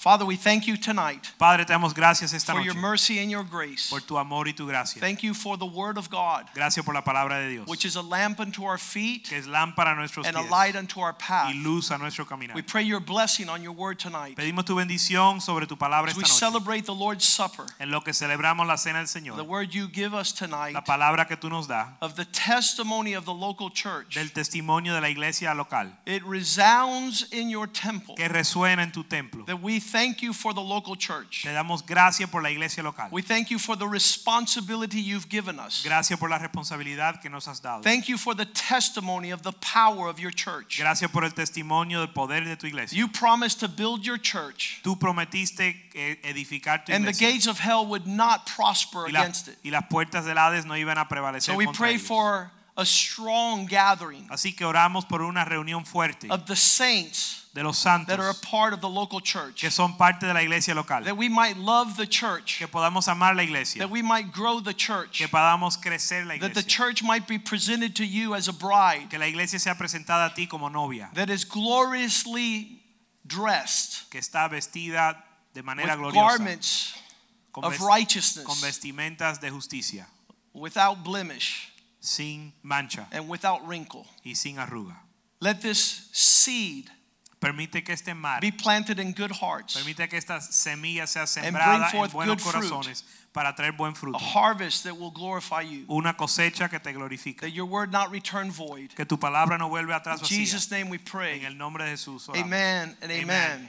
Father, we thank you tonight Padre, te damos gracias esta for noche your mercy and your grace. por tu amor y tu gracia. Thank you for the word of God, Gracias por la palabra de Dios, which is a lamp unto our feet que es lámpara a nuestros and a light unto our path. y luz a nuestro caminar. We pray your blessing on your word tonight Pedimos tu bendición sobre tu palabra as we noche. celebrate the Lord's Supper, En lo que celebramos la cena del Señor. the word you give us tonight la palabra que tú nos das of the testimony of the local church. del testimonio de la iglesia local It resounds in your temple. que resuena en tu templo. That we thank you for the local church. Te damos gracias por la iglesia local. We thank you for the responsibility you've given us. Gracias por la responsabilidad que nos has dado. Thank you for the testimony of the power of your church. Gracias por el testimonio del poder de tu iglesia. You promised to build your church, Tú prometiste eh, edificar tu iglesia. and the gates of hell would not prosper la- against it. y las puertas del Hades no iban a prevalecer So we contra pray ellos. for a strong gathering Así que oramos por una reunión fuerte of the saints de los santos that are a part of the local church, que son parte de la iglesia local. that we might love the church, Que podamos amar la iglesia. that we might grow the church, Que podamos crecer la that the church might be presented to you as a bride Que la iglesia sea presentada a ti como novia. that is gloriously dressed Que está vestida de with manera gloriosa. garments Con, of ves- con righteousness, vestimentas de justicia. without blemish Sin mancha and without wrinkle. y sin arruga. Let this seed Permite que este mar, be planted in good hearts, permite que esta semilla sea sembrada en buenos corazones para traer buen a harvest that will glorify you. Una cosecha que te glorifica. That your word not return void. Que tu palabra no vuelve atrás In. Jesus' name we En pray. el nombre de Jesús. oramos. Amen and amen. Amen.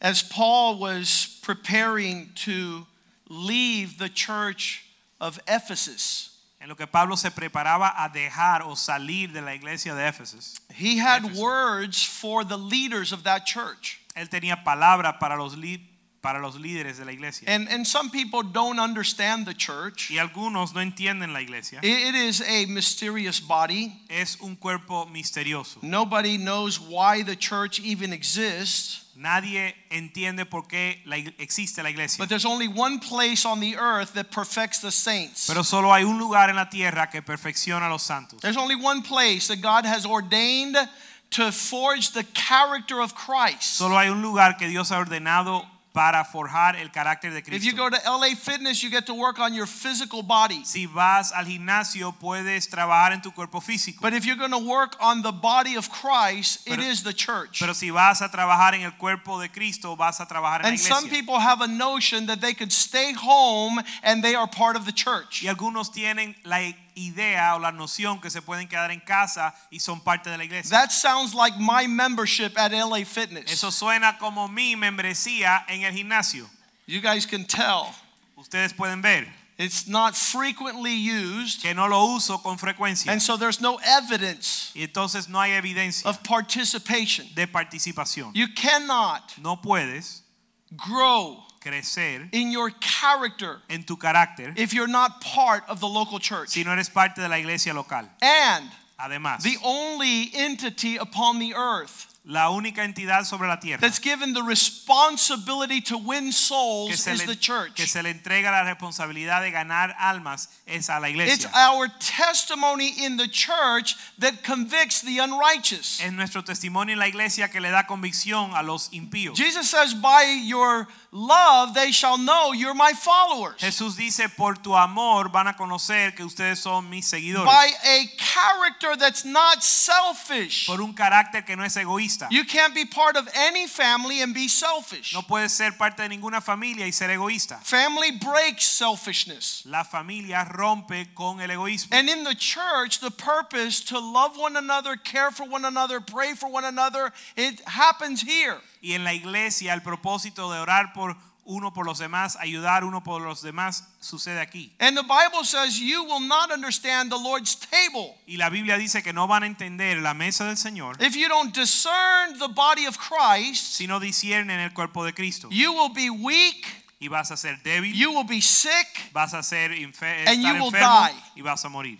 As Paul was preparing to leave the church of Ephesus, En lo que Pablo se preparaba a dejar o salir de la iglesia de Éfeso, he had Éfeso. words for the leaders of that church. él tenía palabras para los, li- para los líderes de la iglesia. And, and some people don't understand the church. Y algunos no entienden la iglesia. It- it is a mysterious body. Es un cuerpo misterioso. Nobody knows why the church even exists. Nadie entiende por qué la existe la iglesia. But there's only one place on the earth that perfects the saints. Pero solo hay un lugar en la tierra que perfecciona a los santos. There's only one place that God has ordained to forge the character of Christ. Solo hay un lugar que Dios ha ordenado para forjar el carácter de If you go to LA Fitness, you get to work on your physical body. Si vas al gimnasio puedes trabajar en tu cuerpo físico. But if you're going to work on the body of Christ, it Pero- is the church. Pero si vas a trabajar en el cuerpo de Cristo, vas a trabajar en la iglesia. And some people have a notion that they could stay home and they are part of the church. Y algunos tienen la idea o la noción que se pueden quedar en casa y son parte de la iglesia. That sounds like my membership at LA Fitness. Eso suena como mi membresía en el gimnasio. You guys can tell. Ustedes pueden ver It's not frequently used, que no lo uso con frecuencia. and so there's no evidence Y entonces no hay evidencia of participation. de participación. You cannot No puedes grow crecer in your character en tu carácter if you're not part of the local church. si no eres parte de la iglesia local. And Además, the only entity upon the earth la única entidad sobre la tierra that's given the responsibility to win que souls se, is le, the church. que se le entrega la responsabilidad de ganar almas es a la It's iglesia. our testimony in the church that convicts the unrighteous. Es nuestro testimonio en la iglesia que le da convicción a los impíos. Jesus says, By your love they shall know you're my followers. Jesús dice, por tu amor van a conocer que ustedes son mis seguidores. By a character that's not selfish. Por un carácter que no es egoísta. You can't be part of any family and be selfish. No puedes ser parte de ninguna familia y ser egoísta. Family breaks selfishness. La familia rompe con el egoísmo. And in the church, the purpose to love one another, care for one another, pray for one another, it happens here. Y en la iglesia el propósito de orar por uno por los demás, ayudar uno por los demás, sucede aquí. And the Bible says you will not understand the Lord's table Y la Biblia dice que no van a entender la mesa del Señor if you don't discern the body of Christ. si no disciernen el cuerpo de Cristo. You will be weak y vas a ser débil, you will be sick. vas a ser And you will enfermo die. y vas a morir.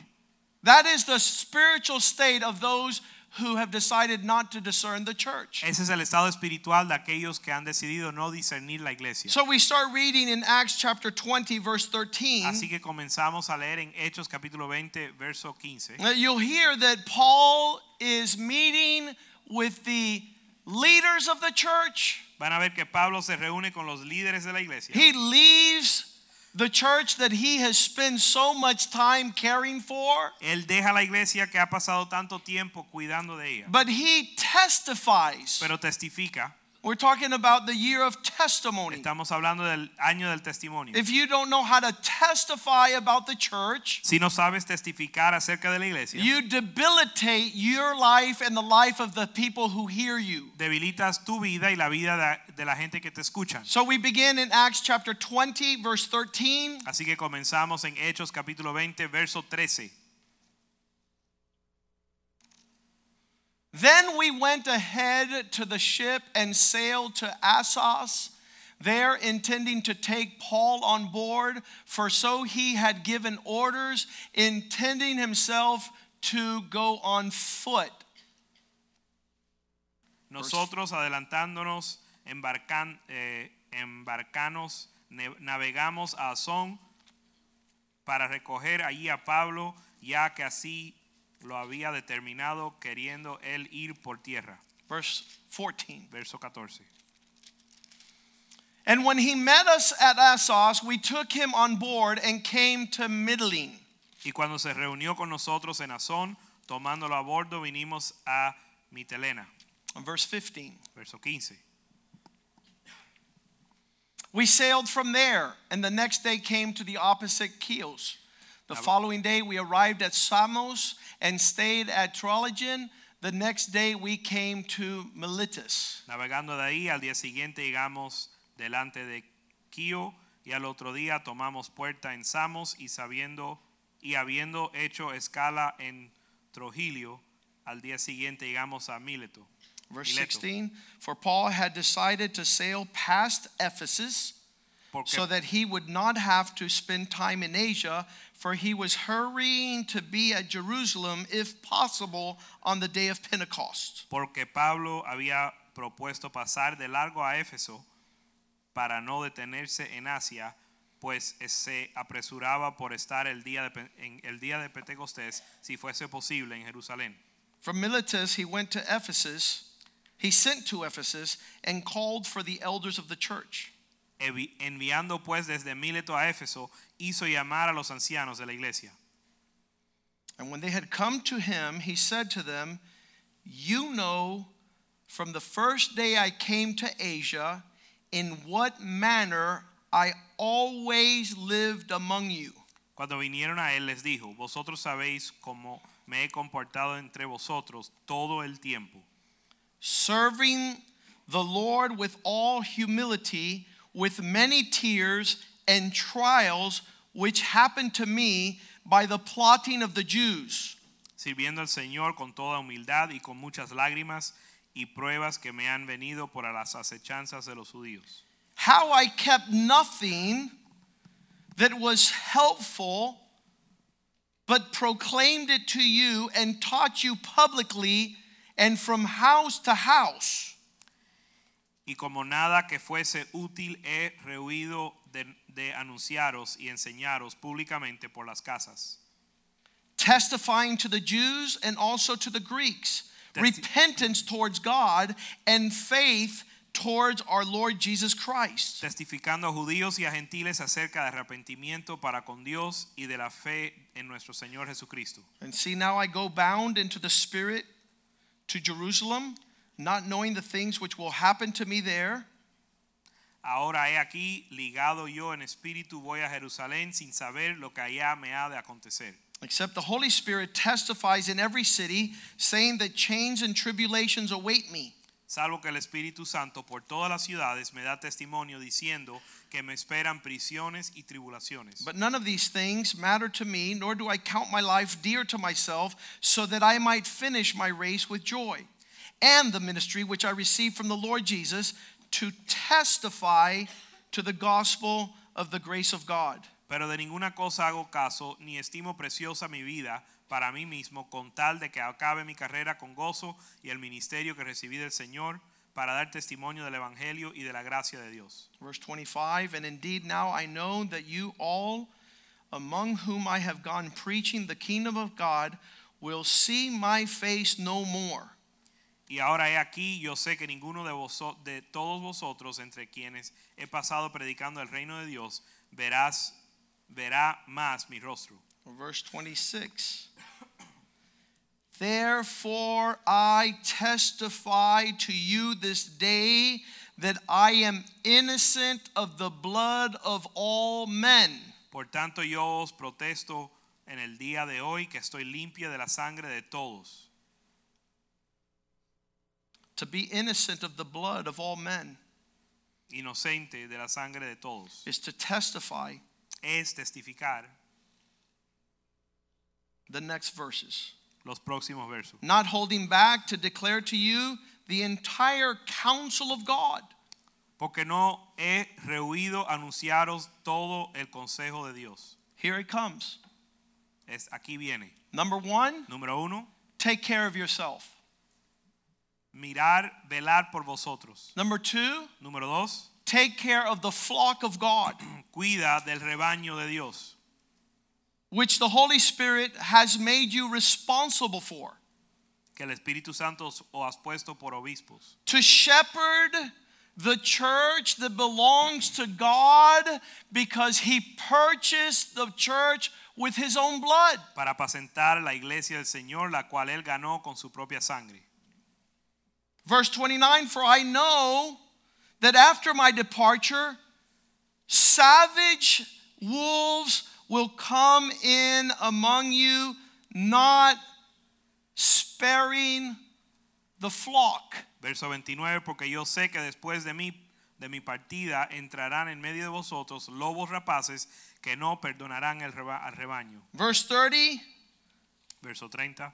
That is the spiritual state of those who have decided not to discern the church. Ese es el estado espiritual de aquellos que han decidido no discernir la iglesia. So we start reading in Acts chapter 20, verse 13. Así que comenzamos a leer en Hechos capítulo 20, verso 15. Uh, You'll hear that Paul is meeting with the leaders of the church. Van a ver que Pablo se reúne con los líderes de la iglesia. He leaves the church that he has spent so much time caring for, Él deja la iglesia que ha pasado tanto tiempo cuidando de ella, but he testifies. pero testifica. We're talking about the year of testimony. Estamos hablando del año del testimonio. If you don't know how to testify about the church, Si no sabes testificar acerca de la iglesia, you debilitate your life and the life of the people who hear you. debilitas tu vida y la vida de, la gente que te escuchan. So we begin in Acts chapter 20, verse 13. Así que comenzamos en Hechos capítulo 20, verso 13. Then we went ahead to the ship and sailed to Assos, there intending to take Paul on board, for so he had given orders, intending himself to go on foot. Nosotros adelantándonos, embarcan, eh, embarcanos, navegamos a Asón para recoger allí a Pablo, ya que así lo había determinado, queriendo él ir por tierra. Verse 14. Verso 14. And when he met us at Assos, we took him on board and came to Mitylene. Y cuando se reunió con nosotros en Asón, tomándolo a bordo, vinimos a Mitelena. Verse 15. Verso 15. We sailed from there, and the next day came to the opposite Chios. The following day we arrived at Samos and stayed at Trogyllium. The next day we came to Miletus. Navegando de ahí, al día siguiente llegamos delante de Quío y al otro día tomamos puerta en Samos y sabiendo y habiendo hecho escala en Trogilio, al día siguiente llegamos a Mileto. Verse Mileto. 16 For Paul had decided to sail past Ephesus Porque, so that he would not have to spend time in Asia, for he was hurrying to be at Jerusalem, if possible, on the day of Pentecost. porque Pablo había propuesto pasar de largo a Éfeso para no detenerse en Asia, pues se apresuraba por estar el día de, en el día de Pentecostés, si fuese posible, en Jerusalén. From Miletus, he went to Ephesus. He sent to Ephesus and called for the elders of the church. Envi- Enviando pues desde Mileto a Éfeso, hizo llamar a los ancianos de la iglesia. And when they had come to him, he said to them, You know from the first day I came to Asia, in what manner I always lived among you. Cuando vinieron a él les dijo, vosotros sabéis cómo me he comportado entre vosotros todo el tiempo, serving the Lord with all humility, with many tears and trials, which happened to me by the plotting of the Jews. sirviendo al Señor con toda humildad y con muchas lágrimas y pruebas que me han venido por las acechanzas de los judíos. How I kept nothing that was helpful, but proclaimed it to you and taught you publicly and from house to house. Y como nada que fuese útil he rehuido de, de anunciaros y enseñaros públicamente por las casas, testifying to the Jews and also to the Greeks Testi- repentance towards God and faith towards our Lord Jesus Christ. testificando a judíos y a gentiles acerca de arrepentimiento para con Dios y de la fe en nuestro Señor Jesucristo. And see, now I go bound into the Spirit to Jerusalem, not knowing the things which will happen to me there. Ahora he aquí ligado yo en espíritu voy a Jerusalén sin saber lo que allá me ha de acontecer. Except the Holy Spirit testifies in every city, saying that chains and tribulations await me. Salvo que el Espíritu Santo por todas las ciudades me da testimonio diciendo que me esperan prisiones y tribulaciones. But none of these things matter to me, nor do I count my life dear to myself, so that I might finish my race with joy. And the ministry which I received from the Lord Jesus to testify to the gospel of the grace of God. Pero de ninguna cosa hago caso, ni estimo preciosa mi vida para mí mismo, con tal de que acabe mi carrera con gozo y el ministerio que recibí del Señor para dar testimonio del Evangelio y de la gracia de Dios. Verse 25 And indeed, now I know that you all, among whom I have gone preaching the kingdom of God, will see my face no more. Y ahora he aquí, yo sé que ninguno de, voso- de todos vosotros, entre quienes he pasado predicando el reino de Dios, verás, verá más mi rostro. Verse 26 Therefore I testify to you this day that I am innocent of the blood of all men. Por tanto, yo os protesto en el día de hoy que estoy limpia de la sangre de todos. To be innocent of the blood of all men inocente de la sangre de todos. is to testify Es testificar the next verses. los próximos versos. Not holding back to declare to you the entire counsel of God. Porque no he rehuido anunciaros todo el consejo de Dios. Here it comes. Es, aquí viene. Number one, Número uno, take care of yourself. Mirar, velar por vosotros. Number two, Número dos, take care of the flock of God, cuida del rebaño de Dios, which the Holy Spirit has made you responsible for. que el Espíritu Santo os has puesto por obispos. To shepherd the church that belongs to God because He purchased the church with His own blood. Para apacentar la iglesia del Señor, la cual Él ganó con su propia sangre. Verse 29 For I know that after my departure, savage wolves will come in among you, not sparing the flock. Verso 29, porque yo sé que después de mí, de mi partida, entrarán en medio de vosotros lobos rapaces que no perdonarán el reba- al rebaño. Verse 30 Verso 30,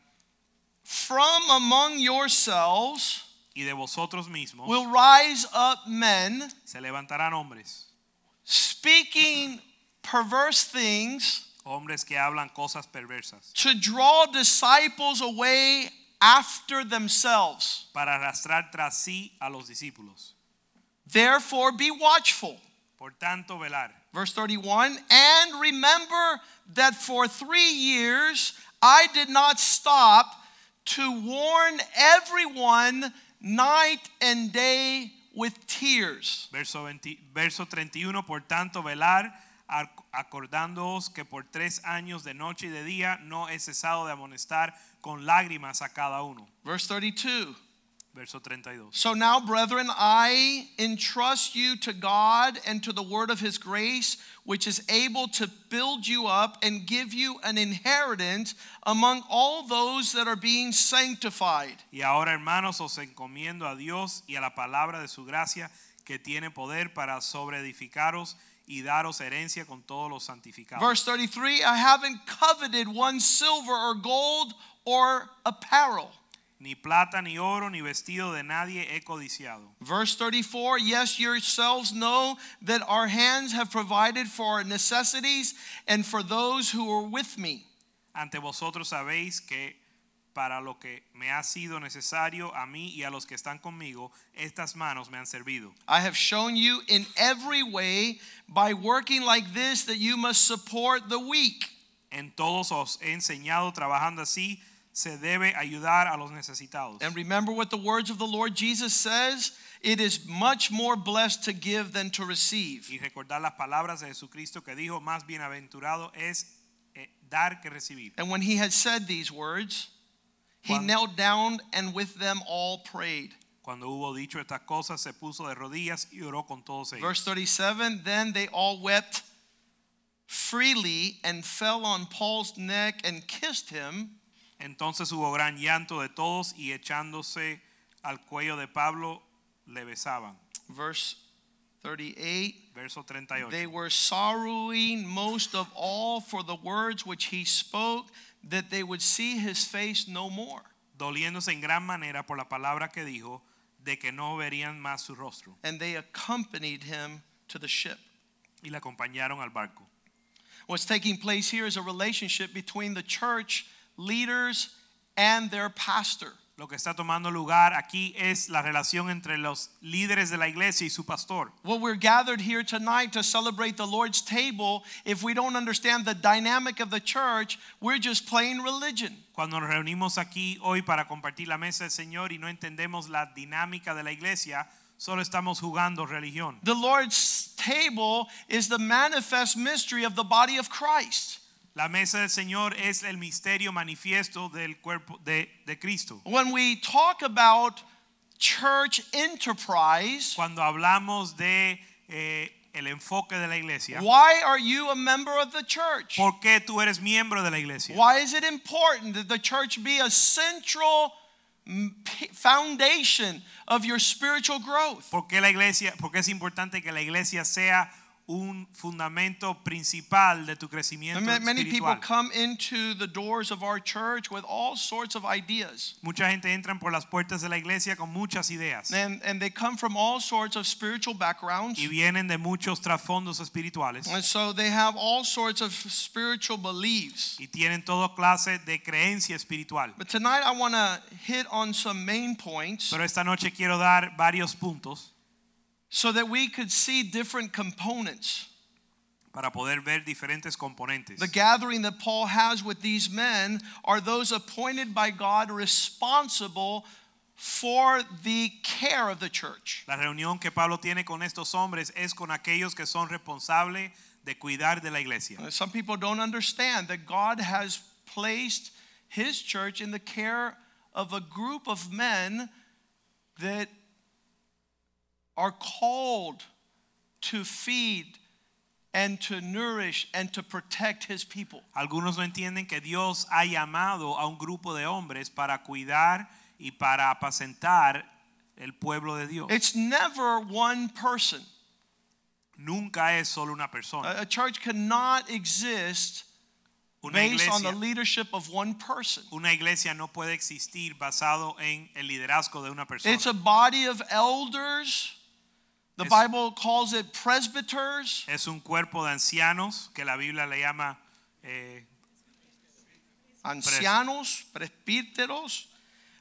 From among yourselves y de vosotros mismos will rise up men se levantarán hombres, speaking perverse things hombres que hablan cosas perversas, to draw disciples away after themselves. para arrastrar tras sí a los discípulos. Therefore, be watchful. Por tanto, velar. Verse 31 And remember that for three years I did not stop to warn everyone night and day with tears. Verso, 20 verso 31, por tanto, velar, acordándoos que por tres años de noche y de día no he cesado de amonestar con lágrimas a cada uno. Verse 32 Verso 32. So now, brethren, I entrust you to God and to the word of his grace, which is able to build you up and give you an inheritance among all those that are being sanctified. Y ahora, hermanos, os encomiendo a Dios y a la palabra de su gracia, que tiene poder para sobreedificaros y daros herencia con todos los santificados. Verse 33 I haven't coveted one silver or gold or apparel. Ni plata, ni oro, ni vestido de nadie he codiciado. Verse 34 Yes, yourselves know that our hands have provided for our necessities and for those who are with me. Ante vosotros sabéis que para lo que me ha sido necesario a mí y a los que están conmigo, estas manos me han servido. I have shown you in every way by working like this that you must support the weak. En todos os he enseñado trabajando así, se debe ayudar a los necesitados. And remember what the words of the Lord Jesus says it is much more blessed to give than to receive. Y recordar las palabras de Jesucristo que dijo, más bienaventurado es eh, dar que recibir. And when he had said these words, he Cuando- knelt down and with them all prayed. Cuando hubo dicho estas cosas, se puso de rodillas y oró con todos ellos. Verse 37 Then they all wept freely and fell on Paul's neck and kissed him. Entonces hubo gran llanto de todos y echándose al cuello de Pablo le besaban. Verse 38 Verso 38. They were sorrowing most of all for the words which he spoke, that they would see his face no more. doliéndose en gran manera por la palabra que dijo de que no verían más su rostro. And they accompanied him to the ship. y la acompañaron al barco. What's taking place here is a relationship between the church leaders and their pastor. Lo que está tomando lugar aquí es la relación entre los líderes de la iglesia y su pastor. Well, we're gathered here tonight to celebrate the Lord's table. If we don't understand the dynamic of the church, we're just playing religion. Cuando nos reunimos aquí hoy para compartir la mesa del Señor y no entendemos la dinámica de la iglesia, solo estamos jugando religión. The Lord's table is the manifest mystery of the body of Christ. La mesa del Señor es el misterio manifiesto del cuerpo de, de Cristo. When we talk about church enterprise, Cuando hablamos de eh, el enfoque de la iglesia, why are you a member of the church? ¿por qué tú eres miembro de la iglesia? Why is it important that the church be a central foundation of your spiritual growth? ¿Por qué la iglesia? Porque es importante que la iglesia sea un fundamento principal de tu crecimiento Ma- Many people come into the doors of our church with all sorts of ideas. Mucha gente entra por las puertas de la iglesia con muchas ideas And, and they come from all sorts of spiritual backgrounds. y vienen de muchos trasfondos espirituales And so they have all sorts of spiritual beliefs. y tienen toda clase de creencia espiritual. But tonight I want to hit on some main points Pero esta noche quiero dar varios puntos so that we could see different components. para poder ver diferentes componentes. The gathering that Paul has with these men are those appointed by God responsible for the care of the church. La reunión que Pablo tiene con estos hombres es con aquellos que son responsables de cuidar de la iglesia. Some people don't understand that God has placed his church in the care of a group of men that are called to feed and to nourish and to protect his people. Algunos no entienden que Dios ha llamado a un grupo de hombres para cuidar y para apacentar el pueblo de Dios. It's never one person. Nunca es solo una persona. A a church cannot exist Una based on the leadership of one person. una iglesia no puede existir basado en el liderazgo de una persona. It's a body of elders. The Es- Bible calls it presbyters. Es un cuerpo de ancianos que la Biblia le llama eh, ancianos, presbíteros,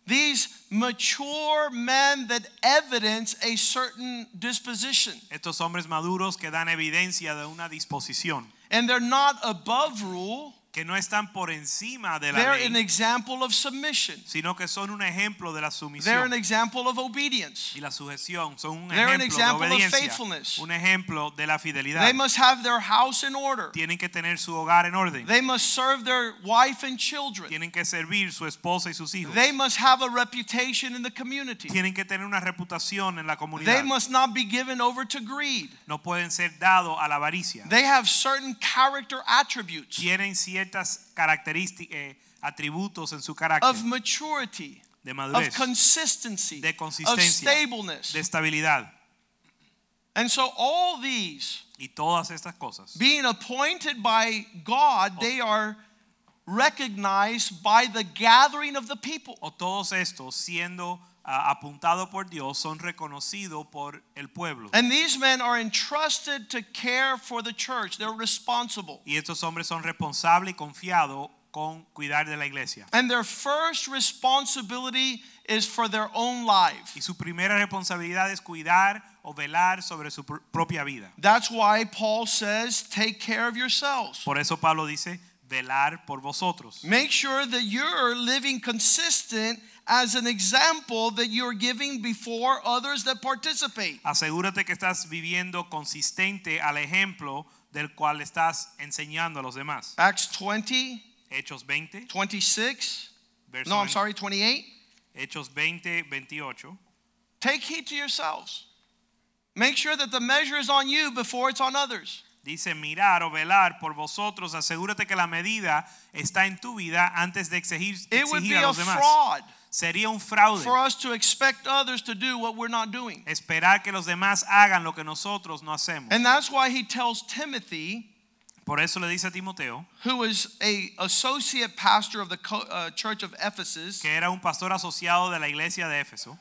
these mature men that evidence a certain disposition. estos hombres maduros que dan evidencia de una disposición, And they're not above rule, que no están por encima de la they're an example of submission. sino que son un ejemplo de la They're an example of obedience. y la sujeción, son un They're an ejemplo de example of obediencia, faithfulness. un ejemplo de la fidelidad. They must have their house in order. Tienen que tener su hogar en orden, They must serve their wife and children. tienen que servir su esposa y sus hijos, They must have a reputation in the community. tienen que tener una reputación en la They must not be given over to greed. no pueden ser dados a la avaricia. They have certain character attributes tienen ciertas características, eh, atributos en su carácter of maturity, de of consistency, de of consistencia, stableness. de estabilidad. And so all these Y todas estas cosas, being appointed by God, they are recognized by the gathering of the people. o todos estos siendo apuntados por Dios, son reconocidos por el pueblo. And these men are entrusted to care for the church. They're responsible. Y estos hombres son responsables y confiados con cuidar de la iglesia. And their first responsibility is for their own life. Y su primera responsabilidad es cuidar o velar sobre su pr- propia vida. That's why Paul says, take care of yourselves. Por eso Pablo dice, velar por vosotros. Make sure that you're living consistent as an example that you're giving before others that participate. Asegúrate que estás viviendo consistente al ejemplo del cual estás enseñando a los demás. Acts 20, Hechos 20, 26. verso No, I'm 20, sorry, 28. Hechos 20, 28. Take heed to yourselves. Make sure that the measure is on you before it's on others. Dice, mirar o velar por vosotros, asegúrate que la medida está en tu vida antes de exigir, It would be exigir a a los demás. fraud Sería un fraude for us to expect others to do what we're not doing. esperar que los demás hagan lo que nosotros no hacemos. And that's why he tells Timothy, Por eso le dice a Timoteo, who is a associate pastor of the uh, church of Ephesus, que era un pastor asociado de la iglesia de Éfeso,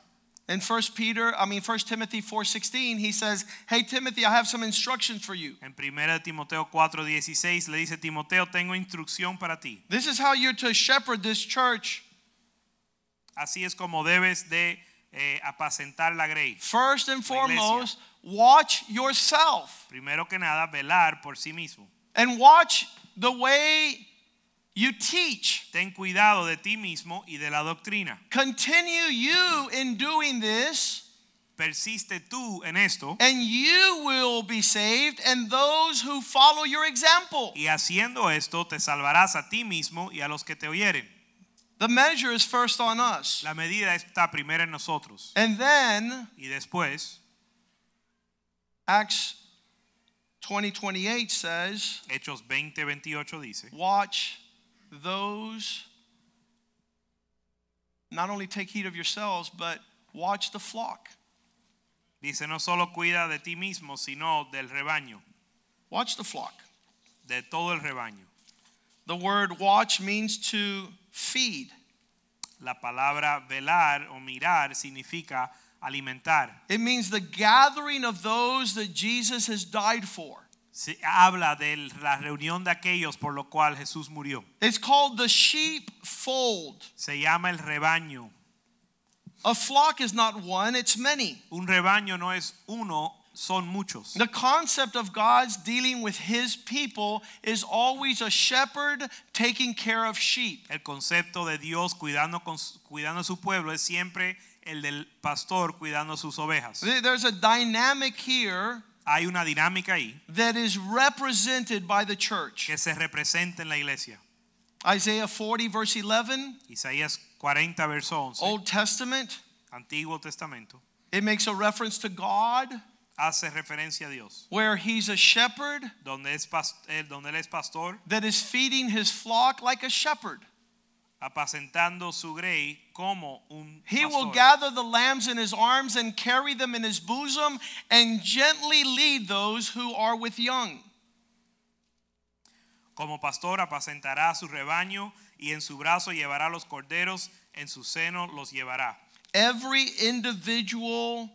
In 1 Peter, I mean 1 Timothy 4:16, he says, "Hey Timothy, I have some instructions for you. En 1 Timoteo 4:16 le dice Timoteo, tengo instrucción para ti. This is how you're to shepherd this church. Así es como debes de eh, apacentar la grey. First and foremost, watch yourself Primero que nada, velar por sí mismo. and watch the way you teach. Ten cuidado de ti mismo y de la doctrina. Continue you in doing this, Persiste tú en esto and you will be saved, and those who follow your example. y haciendo esto te salvarás a ti mismo y a los que te oyeren. The measure is first on us. La medida está primero en nosotros And then y después Acts 20 28 says, Hechos 20, 28 dice, Watch those, not only take heed of yourselves, but watch the flock. dice no solo cuida de ti mismo, sino del rebaño, Watch the flock. de todo el rebaño. The word watch means to feed. La palabra velar o mirar significa alimentar. It means the gathering of those that Jesus has died for. Se habla de la reunión de aquellos por lo cual Jesús murió. It's called the sheepfold. Se llama el rebaño. A flock is not one, it's many. Un rebaño no es uno, son muchos. The concept of God's dealing with his people is always a shepherd taking care of sheep. El concepto de Dios cuidando, con, cuidando su pueblo es siempre el del pastor cuidando sus ovejas. There's a dynamic here Hay una dinámica ahí that is represented by the church. que se representa en la iglesia. Isaiah 40, verse 11, Isaías 40, verso 11, Old Testament, Antiguo Testamento, it makes a reference to God hace referencia a Dios, where he's a shepherd donde, es pas- eh, donde Él es pastor, that is feeding his flock like a shepherd. apacentando su grey como un pastor. He will gather the lambs in his arms and carry them in his bosom and gently lead those who are with young. Como pastor apacentará su rebaño y en su brazo llevará los corderos, en su seno los llevará. Every individual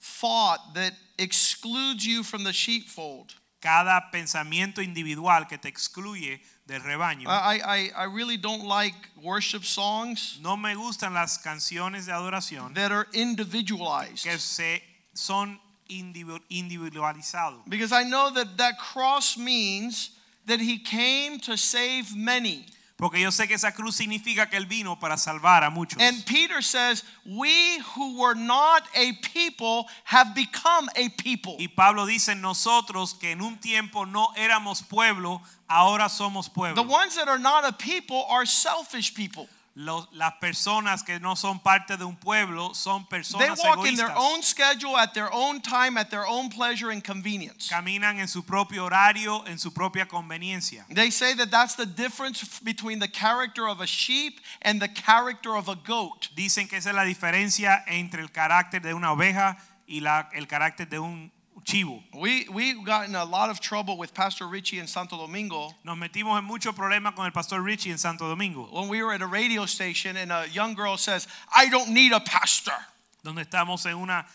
thought that excludes you from the sheepfold. Cada pensamiento individual que te excluye del rebaño. I, I, I really don't like worship songs No me gustan las canciones de adoración that are individualized que se son individu- individualizados. because I know that that cross means that he came to save many. Porque yo sé que esa cruz significa que él vino para salvar a muchos. And Peter says, We who were not a people have become a people. y Pablo dice, nosotros que en un tiempo no éramos pueblo, ahora somos pueblo. The ones that are not a people are selfish people. Los- las personas que no son parte de un pueblo son They personas walk in their egoístas. own schedule, at their own time, at their own pleasure and convenience. Caminan en su propio horario, en su propia conveniencia. They say that that's the difference between the character of a sheep and the character of a goat. Dicen que esa es la diferencia entre el carácter de una oveja y la- el carácter de un chivo. We we got in a lot of trouble with Pastor Richie in Santo Domingo Nos metimos en muchos problemas con el pastor Richie en Santo Domingo, when we were at a radio station and a young girl says, "I don't need a pastor." donde estamos en una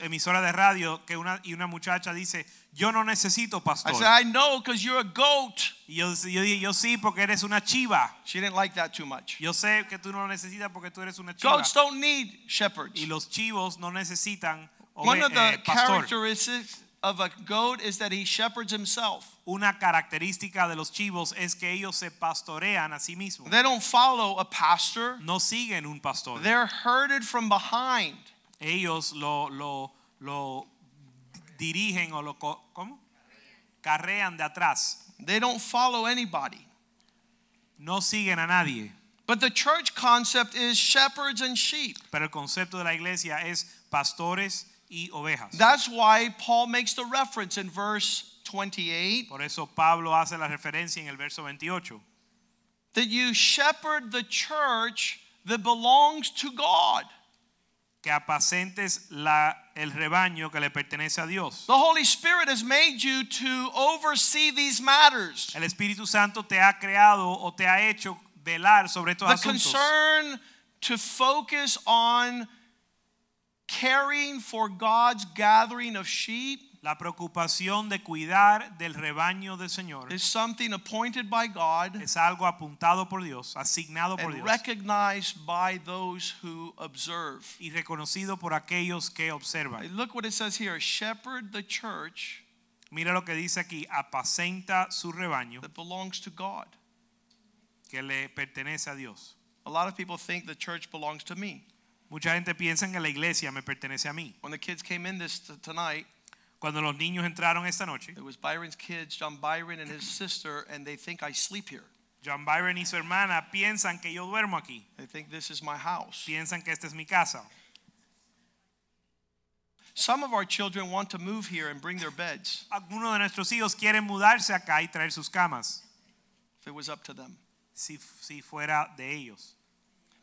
emisora de radio que una, y una muchacha dice, yo no necesito pastor. I said, "I know because you're a goat." Y yo, yo yo sí, porque eres una chiva. She didn't like that too much. Yo sé que tú no necesitas porque tú eres una chiva. Goats don't need shepherds. Y los chivos no necesitan One of the eh, characteristics of a goat is that he shepherds himself. Una característica de los chivos es que ellos se pastorean a sí mismos. They don't follow a pastor. No siguen un pastor. They're herded from behind. Ellos lo, lo, lo dirigen o lo ¿cómo? carrean de atrás. They don't follow anybody. No siguen a nadie. But the church concept is shepherds and sheep. Pero el concepto de la iglesia es pastores y ovejas. That's why Paul makes the reference in verse 28 Por eso Pablo hace la referencia en el verso 28. that you shepherd the church that belongs to God. Que apacentes la, el rebaño que le pertenece a Dios. The Holy Spirit has made you to oversee these matters. El Espíritu Santo te ha creado o te ha hecho velar sobre estos The asuntos. concern to focus on caring for God's gathering of sheep La preocupación de cuidar del rebaño del Señor is something appointed by God es algo apuntado por Dios, asignado por and Dios recognized by those who observe. y reconocido por aquellos que observan. Look what it says here shepherd the church Mira lo que dice aquí, apacenta su rebaño that belongs to God. que le pertenece a Dios. A lot of people think the church belongs to me. Mucha gente piensa que la iglesia me pertenece a mí. When the kids came in this tonight, Cuando los niños entraron esta noche, it was Byron's kids, John Byron and his sister, and they think I sleep here. John Byron y su hermana piensan que yo duermo aquí, They think this is my house. piensan que esta es mi casa. Some of our children want to move here and bring their beds Algunos de nuestros hijos quieren mudarse acá y traer sus camas, if it was up to them. si, si fuera de ellos.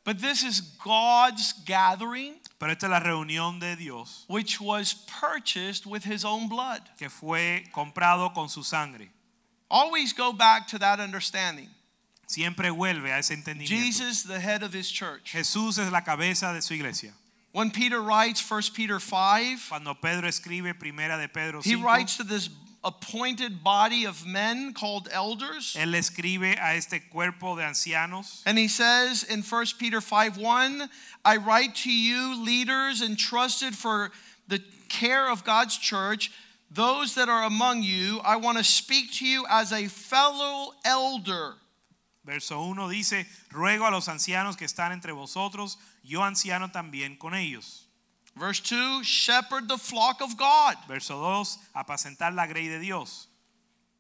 But this is God's gathering, Pero esta es la reunión de Dios which was purchased with his own blood. que fue comprado con su sangre. Always go back to that understanding. Siempre vuelve a ese entendimiento. Jesus, the head of his church. Jesús es la cabeza de su iglesia. When Peter writes 1 Peter 5, Cuando Pedro escribe Primera de Pedro he writes to this appointed body of men called elders. él escribe a este cuerpo de ancianos And he says in 1 Peter 5 1, I write to you, leaders entrusted for the care of God's church, those that are among you, I want to speak to you as a fellow elder. Verso 1 dice, ruego a los ancianos que están entre vosotros, yo anciano también con ellos. Verse 2, shepherd the flock of God, Verso 2, apacentar la grey de Dios,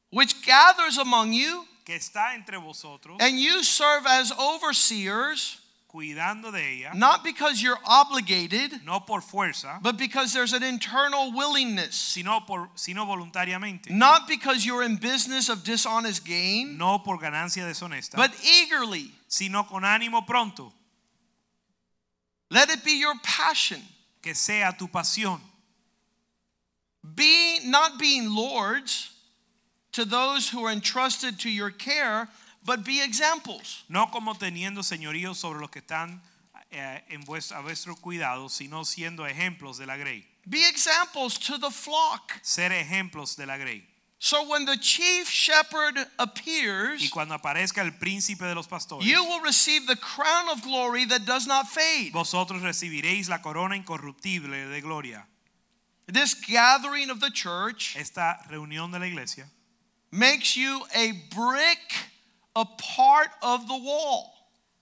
which gathers among you, que está entre vosotros, and you serve as overseers, cuidando de ella, not because you're obligated, no por fuerza, but because there's an internal willingness. sino, por, sino voluntariamente, Not because you're in business of dishonest gain, no por ganancia deshonesta, but eagerly. sino con ánimo pronto, Let it be your passion. Que sea tu pasión. Be not being lords to those who are entrusted to your care, but be examples. No como teniendo señorío sobre los que están eh, en vuestro, a vuestro cuidado, sino siendo ejemplos de la grey. Be examples to the flock. Ser ejemplos de la grey. So when the chief shepherd Y appears, cuando aparezca el príncipe de los pastores, you will receive the crown of glory that does not fade. vosotros recibiréis la corona incorruptible de gloria. This gathering of the church Esta reunión de la iglesia makes you a brick, a part of the wall.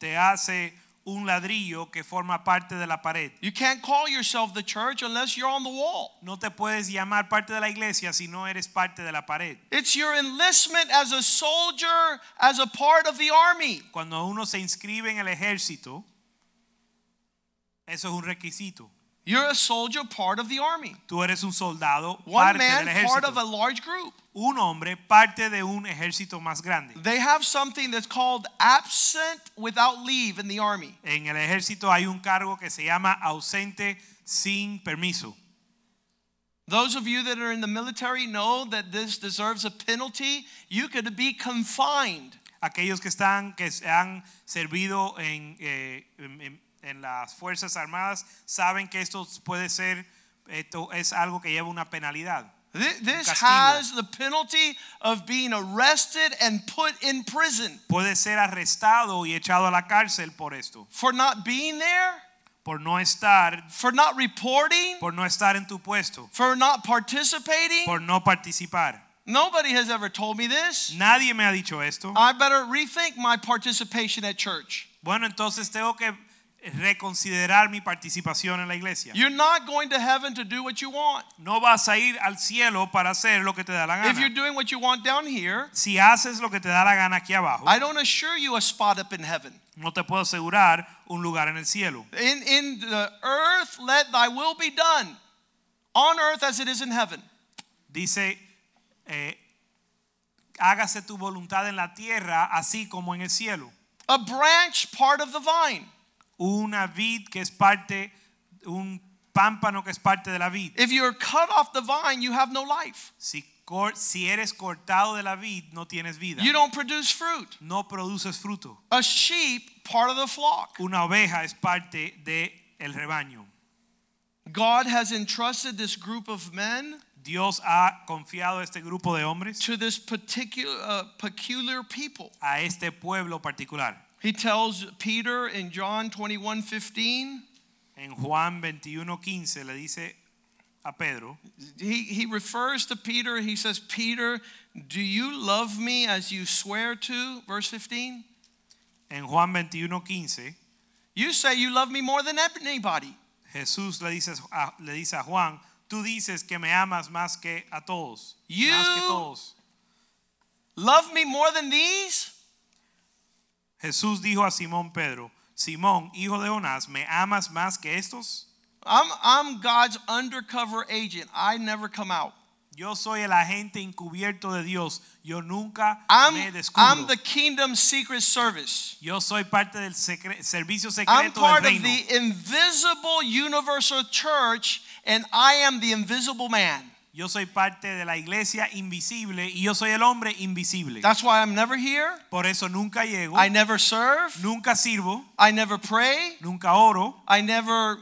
te hace un ladrillo que forma parte de la pared. You can't call yourself the church unless you're on the wall. No te puedes llamar parte de la iglesia si no eres parte de la pared. It's your enlistment as a soldier, as a part of the army. Cuando uno se inscribe en el ejército, eso es un requisito. You're a soldier, part of the army. Tú eres un soldado, One parte man, del part of a large group. Un hombre, parte de un ejército más grande. They have something that's called absent without leave in the army. En el ejército hay un cargo que se llama ausente sin permiso. Those of you that are in the military know that this deserves a penalty. You could be confined. Aquellos que están que se han servido en, eh, en- en- las fuerzas armadas saben que esto puede ser esto es algo que lleva una penalidad. Thi- This has the penalty of being arrested and put in prison Puede ser arrestado y echado a la cárcel por esto, for not being there, por no estar, for not reporting, por no estar en tu puesto, for not participating. por no participar. Nobody has ever told me this. Nadie me ha dicho esto. I better rethink my participation at church. Bueno, entonces tengo que reconsiderar mi participación en la iglesia. You're not going to heaven to do what you want. No vas a ir al cielo para hacer lo que te da la If you're gana. doing what you want down here, Si haces lo que te da la gana aquí abajo, I don't assure you a spot up in heaven. no te puedo asegurar un lugar en el cielo. In, in the earth, let thy will be done on earth as it is in heaven. Dice, eh, hágase tu voluntad en la tierra así como en el cielo. A branch, part of the vine. Una vid que es parte, un pámpano que es parte de la vid. If you're cut off the vine, you have no life. Si, cor- si eres cortado de la vid, no tienes vida. You don't produce fruit. No produces fruto. A sheep, part of the flock. Una oveja es parte del el rebaño. God has entrusted this group of men Dios ha confiado este grupo de hombres, to this particular uh, peculiar people. a este pueblo particular. He tells Peter in John 21 15, En Juan 21:15 le dice a Pedro, he, he refers to Peter. He says, Peter, do you love me as you swear to? Verse 15. en Juan 21:15, You say you love me more than anybody. Jesús le dice a, le dice a Juan, tú dices que me amas más que a todos, You- más que todos. Love me more than these? Jesús dijo a Simón Pedro, Simón, hijo de Jonás, ¿me amas más que estos? I'm, I'm God's undercover agent. I never come out. Yo soy el agente encubierto de Dios. Yo nunca I'm, me descubro. I'm the kingdom secret service. Yo soy parte del secre- servicio I'm secreto del part of reino. the invisible universal church, and I am the invisible man. Yo soy parte de la iglesia invisible y yo soy el hombre invisible. That's why I'm never here. Por eso nunca llego, I never serve. nunca sirvo, I never pray. nunca oro, I never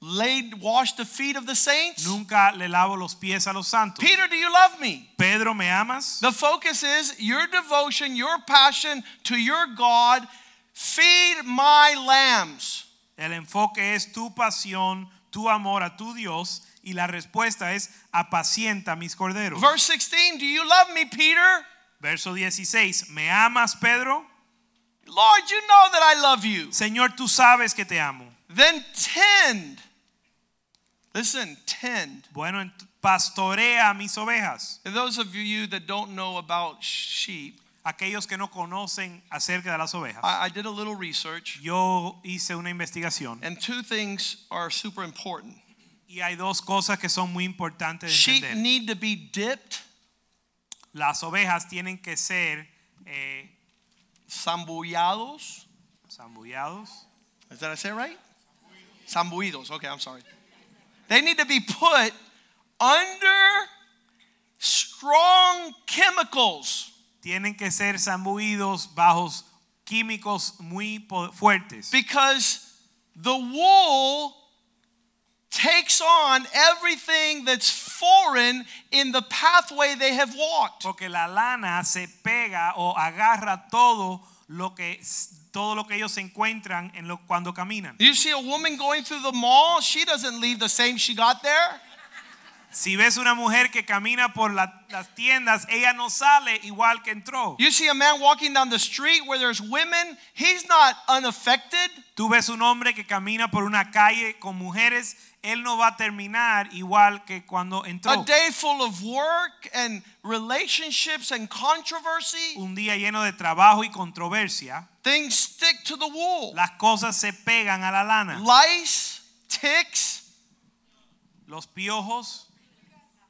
laid wash the feet of the saints. nunca le lavo los pies a los santos. Peter, do you love me? Pedro, ¿me amas? The focus is your devotion, your passion to your God. Feed my lambs. El enfoque es tu pasión, tu amor a tu Dios y la respuesta es apacienta mis corderos. Verse 16, do you love me, Peter? Verso 16, ¿me amas, Pedro? Lord, you know that I love you. Señor, tú sabes que te amo. Then tend. Listen, tend. Bueno, pastorea mis ovejas. And those of you that don't know about sheep, Aquellos que no conocen acerca de las ovejas. I, I did a little research, Yo hice una investigación and two things are super important. Y hay dos cosas que son muy importantes de Sheep entender. need to be dipped, Las ovejas tienen que ser eh, zambullados. zambullados. Is that I say it right? Zambuidos. Okay, I'm sorry. They need to be put under strong chemicals. Tienen que ser zambuidos bajo químicos muy po- fuertes. Because the wool takes on everything that's foreign in the pathway they have walked. Porque la lana se pega o agarra todo lo que todo lo que ellos encuentran en lo, cuando caminan. You see a woman going through the mall, she doesn't leave the same she got there. Si ves una mujer que camina por la- las tiendas, ella no sale igual que entró. You see a man walking down the street where there's women, he's not unaffected. Tú ves un hombre que camina por una calle con mujeres, él no va a terminar igual que cuando A entró. day full of work and relationships and controversy, Un día lleno de trabajo y controversia, things stick to the wool. las cosas se pegan a la lana. Lice, ticks, Los piojos,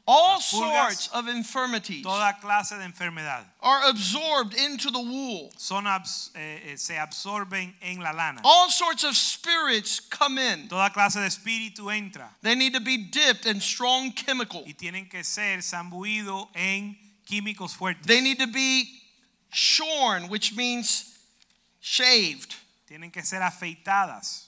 all sorts of infirmities toda clase de enfermedad, are absorbed into the wool. son abs- eh, eh, se absorben en la lana. All sorts of spirits come in. Toda clase de espíritu entra They need to be dipped in strong chemical. y tienen que ser zambuidos en químicos fuertes. They need to be shorn, which means shaved. Tienen que ser afeitadas.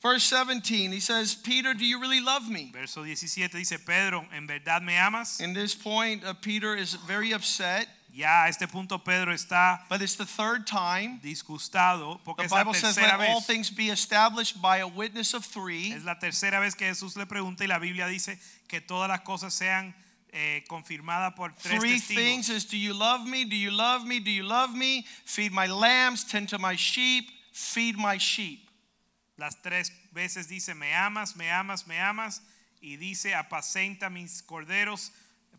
Verse 17, he says, Peter, do you really love me? Verso 17 dice, Pedro, ¿en verdad me amas? In this point, uh, Peter is very upset, Ya a este punto Pedro está but it's the third time. disgustado porque The es la Bible says, tercera let all things be established by a witness of three. Es la tercera vez que Jesús le pregunta y la Biblia dice que todas las cosas sean eh, confirmadas por tres Three testigos. things is, do you love me? Do you love me? Do you love me? Feed my lambs, tend to my sheep, feed my sheep. Las tres veces dice, me amas, me amas, me amas. Y dice, apacenta mis corderos,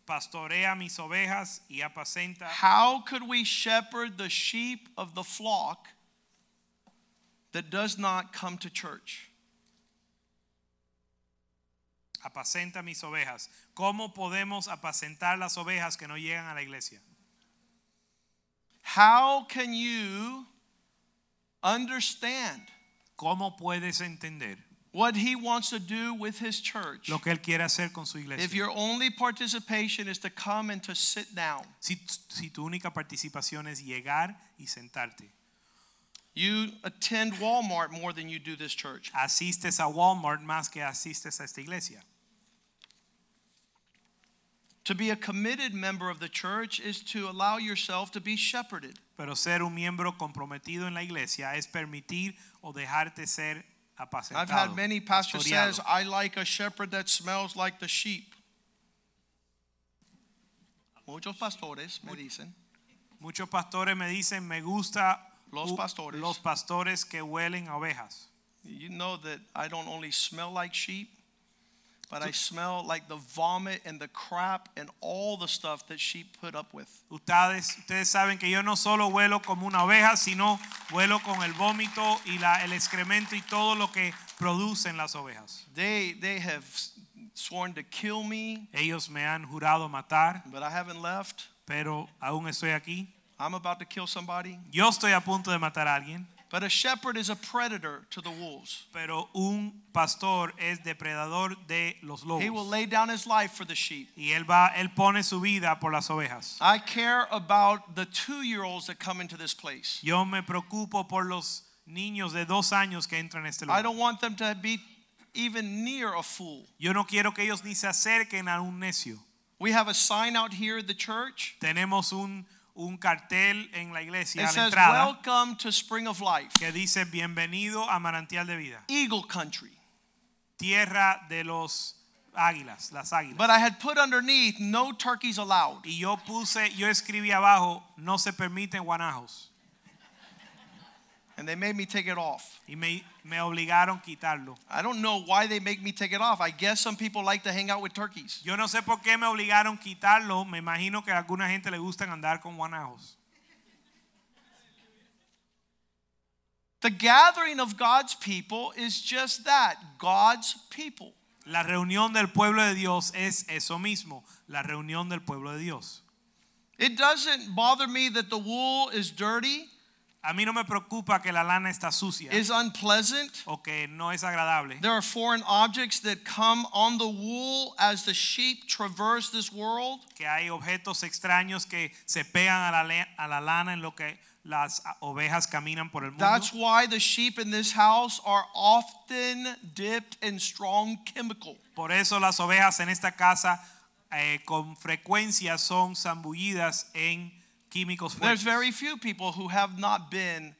pastorea mis ovejas y apacenta. How could we shepherd the sheep of the flock that does not come to church? Apacenta mis ovejas. ¿Cómo podemos apacentar las ovejas que no llegan a la iglesia? How can you understand ¿Cómo puedes entender what he wants to do with his church lo que Él quiere hacer con su if iglesia? your only participation is to come and to sit down? Si, si tu única participación es llegar y sentarte. You attend Walmart more than you do this church. Asistes a Walmart más que asistes a esta iglesia. To be a committed member of the church is to allow yourself to be shepherded. Pero ser un miembro comprometido en la iglesia es permitir o dejarte ser apacentado. I've had many pastors says, I like a shepherd that smells like the sheep. Muchos pastores me dicen, Muchos pastores me dicen, me gusta Los pastores. los pastores que huelen a ovejas. you know that I don't only smell like sheep, but I smell like the vomit and the crap and all the stuff that sheep put up with. Ustedes, ustedes saben que yo no solo vuelo como una oveja, sino vuelo con el vómito y la, el excremento y todo lo que producen las ovejas. They they have sworn to kill me, Ellos me han jurado matar, but I haven't left. pero aún estoy aquí. I'm about to kill somebody. Yo estoy a punto de matar a alguien, But a shepherd is a predator to the wolves. pero un pastor es depredador de los lobos. He will lay down his life for the sheep. Y él va, él pone su vida por las ovejas. I care about the two year olds that come into this place. Yo me preocupo por los niños de dos años que entran en este I don't want them to be even near a fool. Yo no quiero que ellos ni se acerquen a un necio. We have a sign out here at the church. Tenemos un, un cartel en la iglesia It a la says, entrada Welcome to Spring of Life, que dice bienvenido a Manantial de Vida, Eagle Country. tierra de los águilas, las águilas. But I had put underneath, no turkeys allowed. y yo puse, yo escribí abajo, no se permiten guanajos. And they made me take it off. Y me, me obligaron quitarlo. I don't know why they make me take it off. I guess some people like to hang out with turkeys. Yo no sé por qué me obligaron quitarlo. Me imagino que a alguna gente le gustan andar con guanajos. The gathering of God's people is just that God's people. La reunión del pueblo de Dios es eso mismo, la reunión del pueblo de Dios. It doesn't bother me that the wool is dirty, A mí no me preocupa que la lana está sucia is unpleasant. o que no es agradable. There are foreign objects that come on the wool as the sheep traverse this world. Que hay objetos extraños que se pegan a la, a la lana en lo que las ovejas caminan por el mundo. That's why the sheep in this house are often dipped in strong chemical. Por eso las ovejas en esta casa eh, con frecuencia son zambullidas en químicos There's very few people who have not been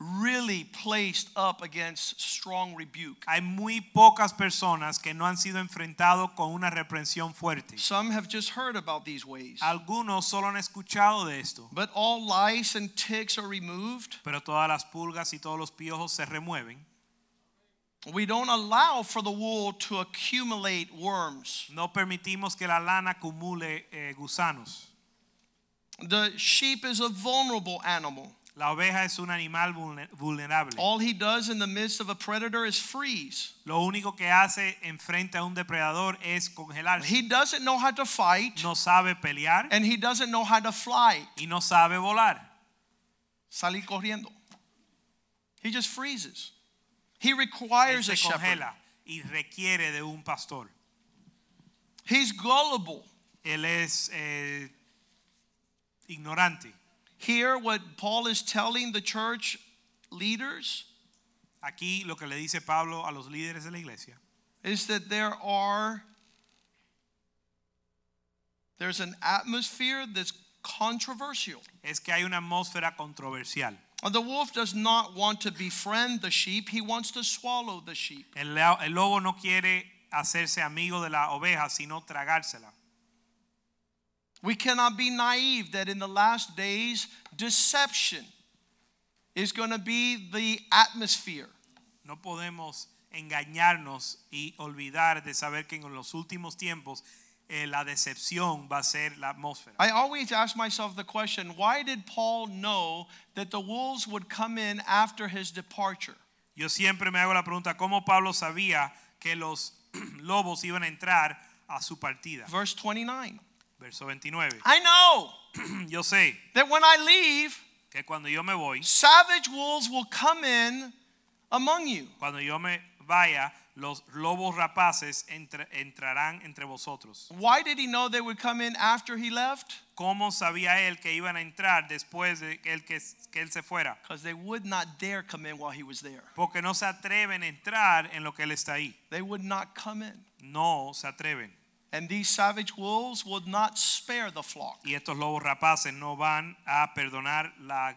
really placed up against strong rebuke. Hay muy pocas personas que no han sido enfrentados con una reprensión fuerte. Some have just heard about these ways. Algunos solo han escuchado de esto, But all lice and ticks are removed. pero todas las pulgas y todos los piojos se remueven. We don't allow for the wool to accumulate worms. No permitimos que la lana acumule eh, gusanos. The sheep is a vulnerable animal. La oveja es un animal vulnerable. All he does in the midst of a predator is freeze. Lo único que hace enfrente a un depredador es congelarse. He doesn't know how to fight No sabe pelear and he doesn't know how to fly. y no sabe volar. Salir corriendo. He just freezes. He requires a shepherd. y requiere de un pastor. He's gullible. Él es eh, ignorante. Here, what Paul is telling the church leaders Aquí lo que le dice Pablo a los líderes de la iglesia is that there are there's an atmosphere that's controversial. es que hay una atmósfera controversial. The wolf does not want to befriend the sheep, he wants to swallow the sheep. El, el lobo no quiere hacerse amigo de la oveja, sino tragársela. We cannot be naive that in the last days, deception is going to be the atmosphere. No podemos engañarnos y olvidar de saber que en los últimos tiempos eh, la decepción va a ser la atmósfera. I always ask myself the question why did Paul know that the wolves would come in after his departure? Yo siempre me hago la pregunta, ¿cómo Pablo sabía que los lobos iban a entrar a su partida? Verse 29. Verso 29. I know Yo sé that when I leave, que cuando yo me voy, savage wolves will come in among you. cuando yo me vaya, los lobos rapaces entre- entrarán entre vosotros. Why did he know they would come in after he left? ¿Cómo sabía él que iban a entrar después de que él, que, que él se fuera? Because they would not dare come in while he was there. Porque no se atreven a entrar en lo que él está ahí. They would not come in. No se atreven. And these savage wolves would not spare the flock. Y estos lobos rapaces no van a perdonar la-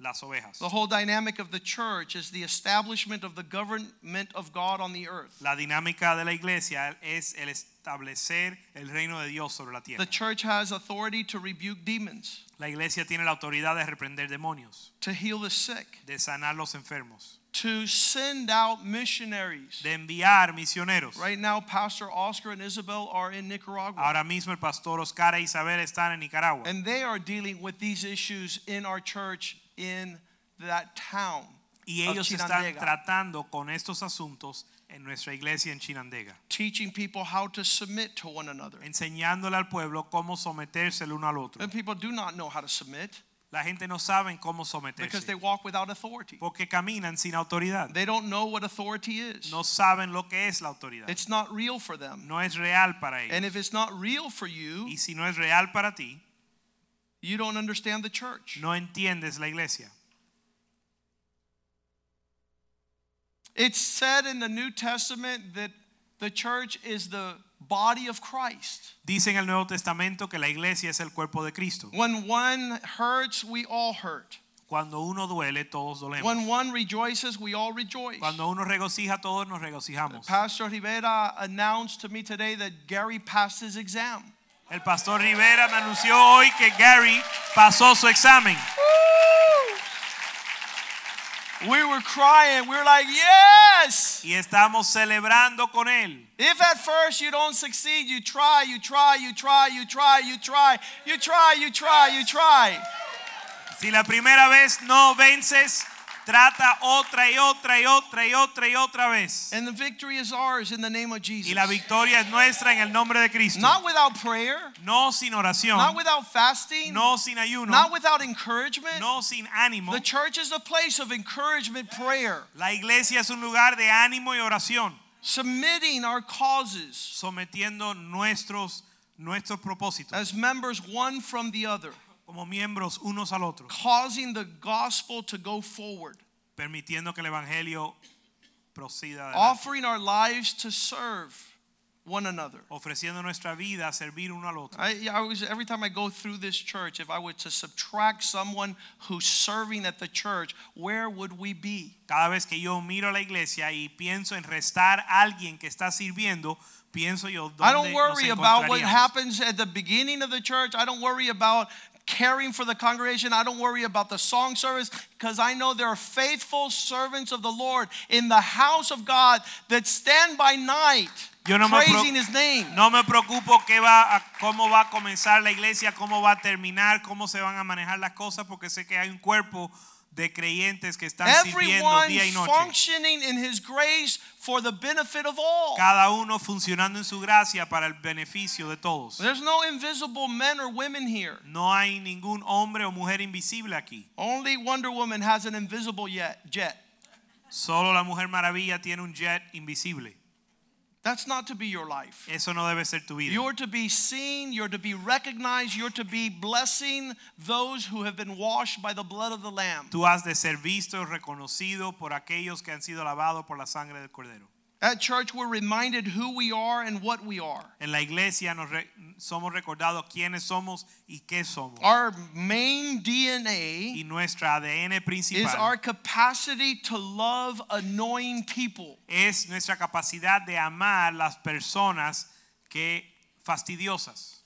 las ovejas. The whole dynamic of the church is the establishment of the government of God on the earth. La dinámica de la iglesia es el establecer el reino de Dios sobre la tierra. The church has authority to rebuke demons, La iglesia tiene la autoridad de reprender demonios, to heal the sick, de sanar los enfermos, to send out missionaries. de enviar misioneros. Right now, Pastor Oscar and Isabel are in Nicaragua. Ahora mismo el pastor Oscar e Isabel están en Nicaragua And they are dealing with these issues in our church in that town. y ellos están tratando con estos asuntos en nuestra iglesia en Chinandega, teaching people how to submit to one another. enseñándole al pueblo cómo someterse el uno al otro. And people do not know how to submit La gente no sabe cómo someterse. because they walk without authority. porque caminan sin autoridad. They don't know what authority is. No saben lo que es la autoridad. It's not real for them. No es real para ellos. And if it's not real for you, Y si no es real para ti, you don't understand the church. no entiendes la iglesia. It's said in the New Testament that the church is the body of Christ. Dice en el Nuevo Testamento que la iglesia es el cuerpo de Cristo. When one hurts, we all hurt. Cuando uno duele, todos dolemos. When one rejoices, we all rejoice. Cuando uno regocija, todos nos regocijamos. Pastor Rivera announced to me today that Gary passed his exam. El pastor Rivera me anunció hoy que Gary pasó su examen. We were crying. We were like, yes. Y estamos celebrando con él. If at first you don't succeed, you try, you try, you try, you try, you try, you try, you try, you try. Si la primera vez no vences, trata otra y otra y otra y otra y otra vez. And the victory is ours in the name of Jesus. Y la victoria es nuestra en el nombre de Cristo. Not without prayer, No sin oración, not without fasting, no sin ayuno, not without encouragement. no sin ánimo. The church is a place of encouragement, prayer, La iglesia es un lugar de ánimo y oración, submitting our causes sometiendo nuestros nuestros propósitos as members one from the other, como miembros unos al otro, causing the gospel to go forward, permitiendo que el evangelio proceda, adelante, offering our lives to serve one another. ofreciendo nuestra vida a servir uno al otro. I, I was every time I go through this church, if I were to subtract someone who's serving at the church, where would we be? Cada vez que yo miro la iglesia y pienso en restar alguien que está sirviendo, I don't worry about what happens at the beginning of the church. I don't worry about caring for the congregation. I don't worry about the song service because I know there are faithful servants of the Lord in the house of God that stand by night Yo no me praising his name. No me preocupo qué va a- cómo va a comenzar la iglesia, cómo va a terminar, cómo se van a manejar las cosas, porque sé que hay un cuerpo de creyentes que están sirviendo Everyone día y noche. functioning in his grace for the benefit of all. Cada uno funcionando en su gracia para el beneficio de todos. There's no invisible men or women here. No hay ningún hombre o mujer invisible aquí. Only Wonder Woman has an invisible jet. Solo la Mujer Maravilla tiene un jet invisible. That's not to be your life. Eso no debe ser tu vida. You're to be seen, you're to be recognized, you're to be blessing those who have been washed by the blood of the Lamb. Tú has de ser visto y reconocido por aquellos que han sido lavados por la sangre del Cordero. At church, we're reminded who we are and what we are. En la iglesia nos re- somos recordados quiénes somos y qué somos. Our main DNA y nuestra ADN principal is our capacity to love annoying people. es nuestra capacidad de amar las personas que fastidiosas.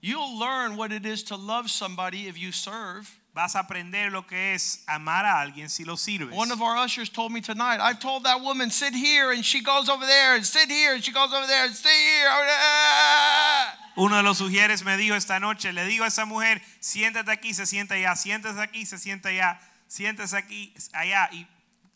You'll learn what it is to love somebody if you serve. Vas a aprender lo que es amar a alguien si lo sirves. One of our ushers told me tonight, I've told that woman, sit here, and she goes over there, and sit here, and she goes over there, and sit here. Uno de los sugieres me dijo esta noche, le digo a esa mujer, siéntate aquí, se sienta allá, siéntese aquí, se sienta allá, siéntese aquí, allá y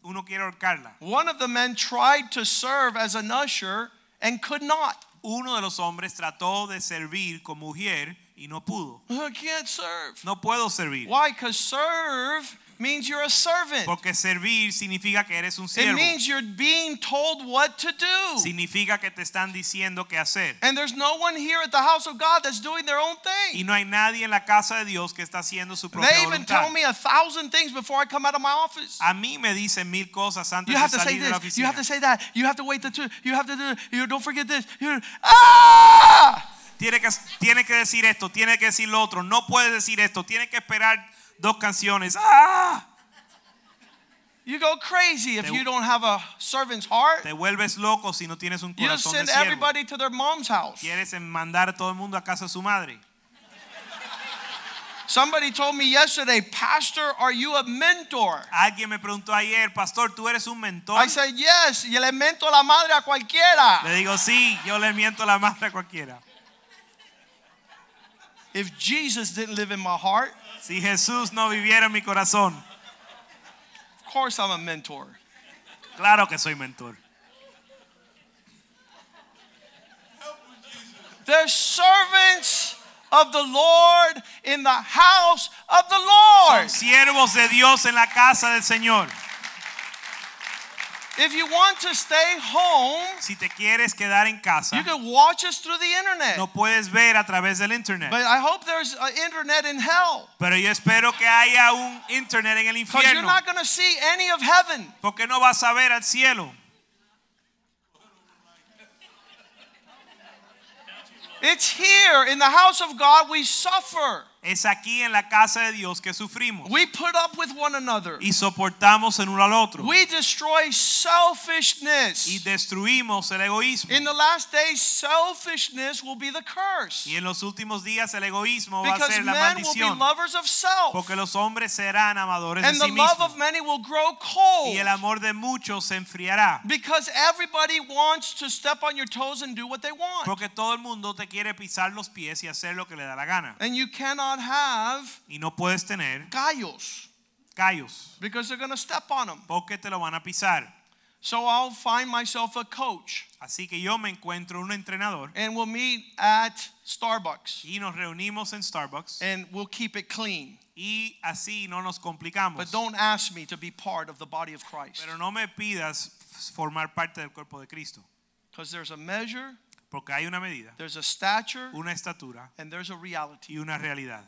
uno quiere ahorcarla. One of the men tried to serve as an usher and could not. Uno de los hombres trató de servir como mujer y no pudo. I can't serve. No puedo servir. Why? Because serve means you're a servant. Porque servir significa que eres un siervo. It means you're being told what to do. Significa que te están diciendo qué hacer. And there's no one here at the house of God that's doing their own thing. Y no hay nadie en la casa de Dios que está haciendo su propia They even voluntad. tell me a thousand things before I come out of my office. A mí me dicen mil cosas antes You have de to say salir de la this. You have to say that. You have to wait the two. You have to do. You don't forget this. You, ah! Tiene que, tiene que decir esto, tiene que decir lo otro. No puede decir esto, tiene que esperar dos canciones. ¡Ah! You go crazy if Te- you don't have a servant's heart. Te vuelves loco si no tienes un You corazón de send siervo. everybody to their mom's house. Quieres mandar a todo el mundo a casa de su madre. Somebody told me yesterday, Pastor, are you a mentor? Alguien me preguntó ayer, pastor, ¿tú eres un mentor? I said, Yes, y le mento la madre a cualquiera. Le digo, sí, yo le miento la madre a cualquiera. If Jesus didn't live in my heart, Si Jesús no viviera en mi corazón, of course I'm a mentor. claro que soy mentor. There's servants of the Lord in the house of the Lord. Son Lord. siervos de Dios en la casa del Señor. If you want to stay home, Si te quieres quedar en casa, you can watch us through the internet. no puedes ver a través del internet. But I hope there's an internet in hell. Pero yo espero que haya un internet en el Because you're not going to see any of heaven. Porque no vas a ver al cielo. It's here in the house of God we suffer. Es aquí en la casa de Dios que sufrimos We put up with one another. y soportamos el uno al otro We destroy y selfishness. destruimos el egoísmo. In the last days, selfishness will be the curse. Y en los últimos días el egoísmo va a ser la men will be maldición. lovers of self. Porque los hombres serán amadores de And the sí love mismos. of many will grow cold. Y el amor de muchos se enfriará. Because everybody wants to step on your toes and do what they want. Porque todo el mundo te quiere pisar los pies y hacer lo que le da la gana. And you cannot have Y no puedes tener gallos callos. because they're going to step on them. Porque te lo van a pisar. So I'll find myself a coach Así que yo me encuentro un entrenador and we'll meet at Starbucks y nos reunimos en Starbucks and we'll keep it clean. y así no nos complicamos. But don't ask me to be part of the body of Christ Pero no me pidas formar parte del cuerpo de Cristo, because there's a measure, porque hay una medida, there's a stature, una estatura and there's a reality y una realidad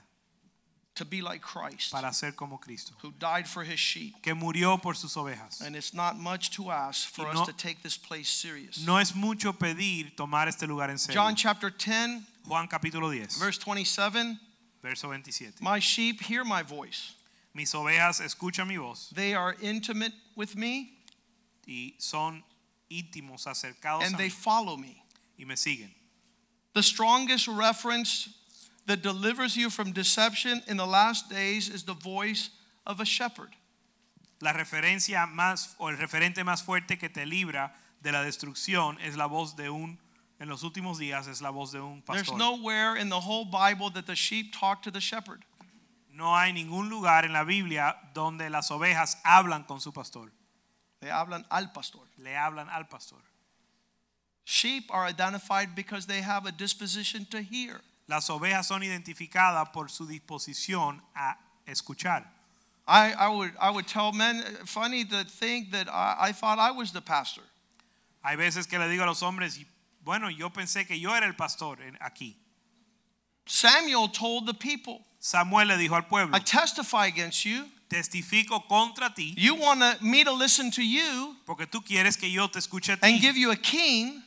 to be like Christ para ser como Cristo, who died for his sheep. que murió por sus ovejas. And it's not much to ask for Y us to take this place serious. No es mucho pedir tomar este lugar en serio. John chapter 10, Juan capítulo 10, verse 27 verso 27. My sheep hear my voice. Mis ovejas escuchan mi voz They are intimate with me y son íntimos, acercados and a they mí follow me. Y me siguen. The strongest reference that delivers you from deception in the last days is the voice of a shepherd. La referencia más o el referente más fuerte que te libra de la destrucción es la voz de un en los últimos días es la voz de un pastor. There's nowhere in the whole Bible that the sheep talk to the shepherd. No hay ningún lugar en la Biblia donde las ovejas hablan con su pastor. They hablan al pastor. Le hablan al pastor. Sheep are identified because they have a disposition to hear. Las ovejas son identificadas por su disposición a escuchar. I, I, would, I would tell men, funny to think that I, I thought I was the pastor. Hay veces que le digo a los hombres, bueno, yo pensé que yo era el pastor aquí. Samuel told the people, Samuel le dijo al pueblo, I testify against you. testifico contra ti You want me to listen to you porque tú quieres que yo te escuche a ti and give you a king,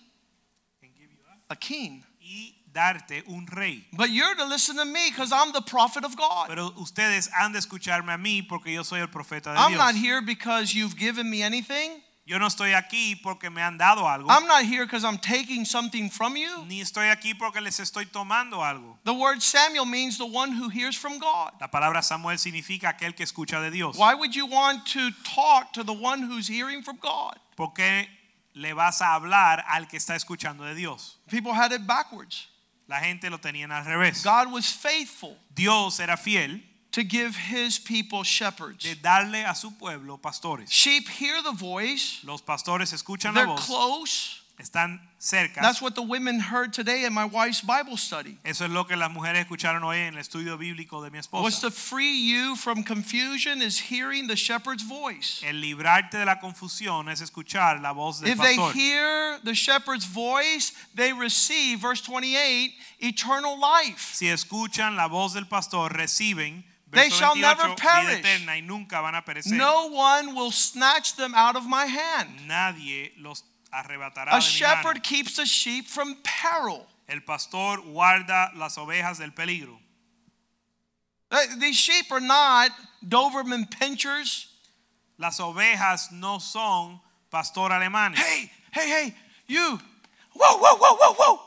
a king. y darte un rey. But you're to listen to me because I'm the prophet of God. Pero ustedes han de escucharme a mí porque yo soy el profeta de I'm Dios. not here because you've given me anything. Yo no estoy aquí porque me han dado algo, I'm not here because I'm taking something from you. ni estoy aquí porque les estoy tomando algo. The word Samuel means the one who hears from God. La palabra Samuel significa aquel que escucha de Dios. Why would you want to talk to the one who's hearing from God? ¿Por qué le vas a hablar al que está escuchando de Dios? People had it backwards. La gente lo tenían al revés. God was faithful Dios era fiel to give his people shepherds. de darle a su pueblo pastores. Sheep hear the voice, Los pastores escuchan la they're voz, close, están cerca. That's what the women heard today in my wife's Bible study. Eso es lo que las mujeres escucharon hoy en el estudio bíblico de mi esposa. to free you from confusion is hearing the shepherd's voice. El librarte de la confusión es escuchar la voz del If they hear the shepherd's voice, they receive, verse 28, eternal life. Si escuchan la voz del pastor, reciben They shall never perish. eterna y nunca van a perecer. No one will snatch them out of my hand. Nadie los arrebatará A shepherd keeps the sheep from peril. El pastor guarda las ovejas del peligro. Uh, These sheep are not Doberman pinschers. Las ovejas no son pastor alemanes. Hey, hey, hey, you. Whoa, whoa, whoa, whoa, whoa.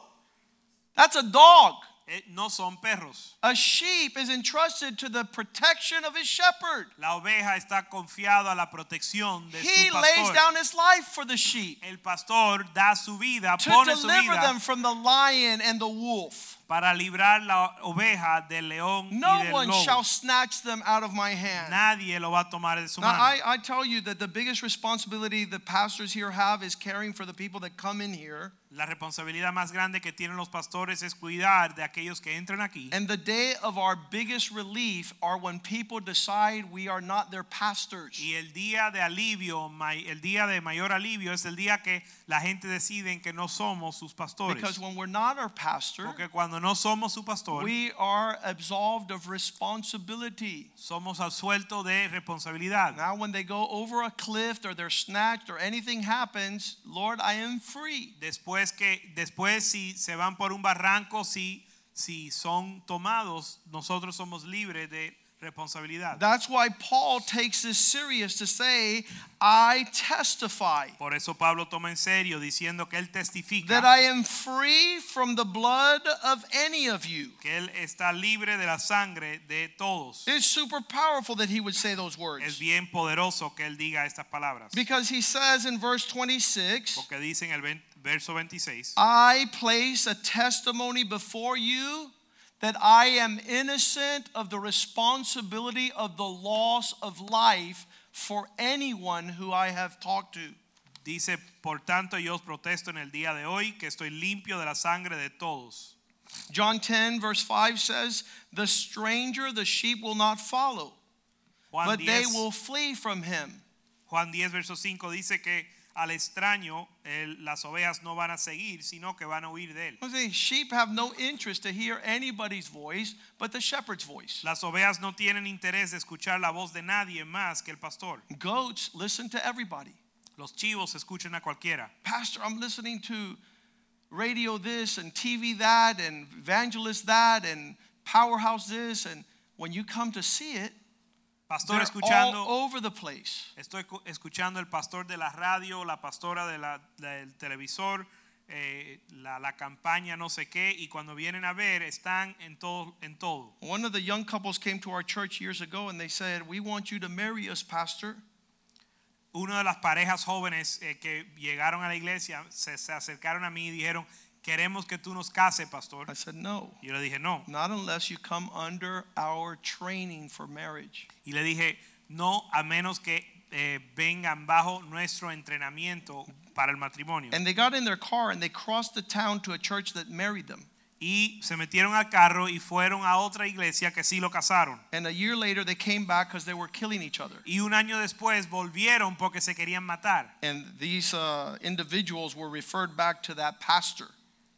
That's a dog. Eh, No son perros. A sheep is entrusted to the protection of his shepherd. La oveja está confiada a la protección de He su lays down his life for the sheep El pastor da su vida, to pone su deliver vida them from the lion and the wolf. Para librar la oveja del león No y del one lobo. shall snatch them out of my hand. Nadie lo va a tomar de su Now, mano. I, I tell you that the biggest responsibility the pastors here have is caring for the people that come in here. La responsabilidad más grande que tienen los pastores es cuidar de aquellos que entran aquí. And the day of our biggest relief are when people decide we are not their pastors. Y el día de alivio, el día de mayor alivio es el día que la gente decide que no somos sus pastores. Because when we're not our pastor, Porque cuando no somos su pastor, we are absolved of responsibility. somos absueltos de responsabilidad. Now, when they go over a cliff or they're snatched or anything happens, Lord, I am free. Después que después si se van por un barranco, si si son tomados, nosotros somos libres de responsabilidad. That's why Paul takes this serious to say, I testify Por eso Pablo toma en serio diciendo que él testifica that I am free from the blood of any of you. que él está libre de la sangre de todos. It's super powerful that he would say those words. Es bien poderoso que él diga estas palabras. Because he says in verse 26, Porque dice en el verso 26, I place a testimony before you that I am innocent of the responsibility of the loss of life for anyone who I have talked to. dice, por tanto yo os protesto en el día de hoy que estoy limpio de la sangre de todos. John 10, verse 5 says, The stranger the sheep will not follow, Juan but they will flee from him. Juan 10, verso 5 dice que al extraño el- las ovejas no van a seguir, sino que van a huir de él. Say, sheep have no interest to hear anybody's voice but the shepherd's voice. Las ovejas no tienen interés de escuchar la voz de nadie más que el pastor. Goats listen to everybody. Los chivos escuchan a cualquiera. Pastor, I'm listening to radio this and TV that and evangelist that and powerhouse this. And when you come to see it, Pastor they're escuchando, all over the place. estoy cu- escuchando el pastor de la radio, la pastora de la- del televisor, eh, la, la campaña no sé qué, y cuando vienen a ver están en todo, en todo. One of the young couples came to our church years ago and they said, We want you to marry us, Pastor. Una de las parejas jóvenes eh, que llegaron a la iglesia se, se acercaron a mí y dijeron, queremos que tú nos cases, pastor. I said, No, Y yo le dije, no. not unless you come under our training for marriage. Y le dije, no, a menos que eh, vengan bajo nuestro entrenamiento para el matrimonio. And they got in their car and they crossed the town to a church that married them. Y se metieron al carro y fueron a otra iglesia que sí lo casaron. And a year later, they came back because they were killing each other. Y un año después volvieron porque se querían matar. And these uh, individuals were referred back to that pastor.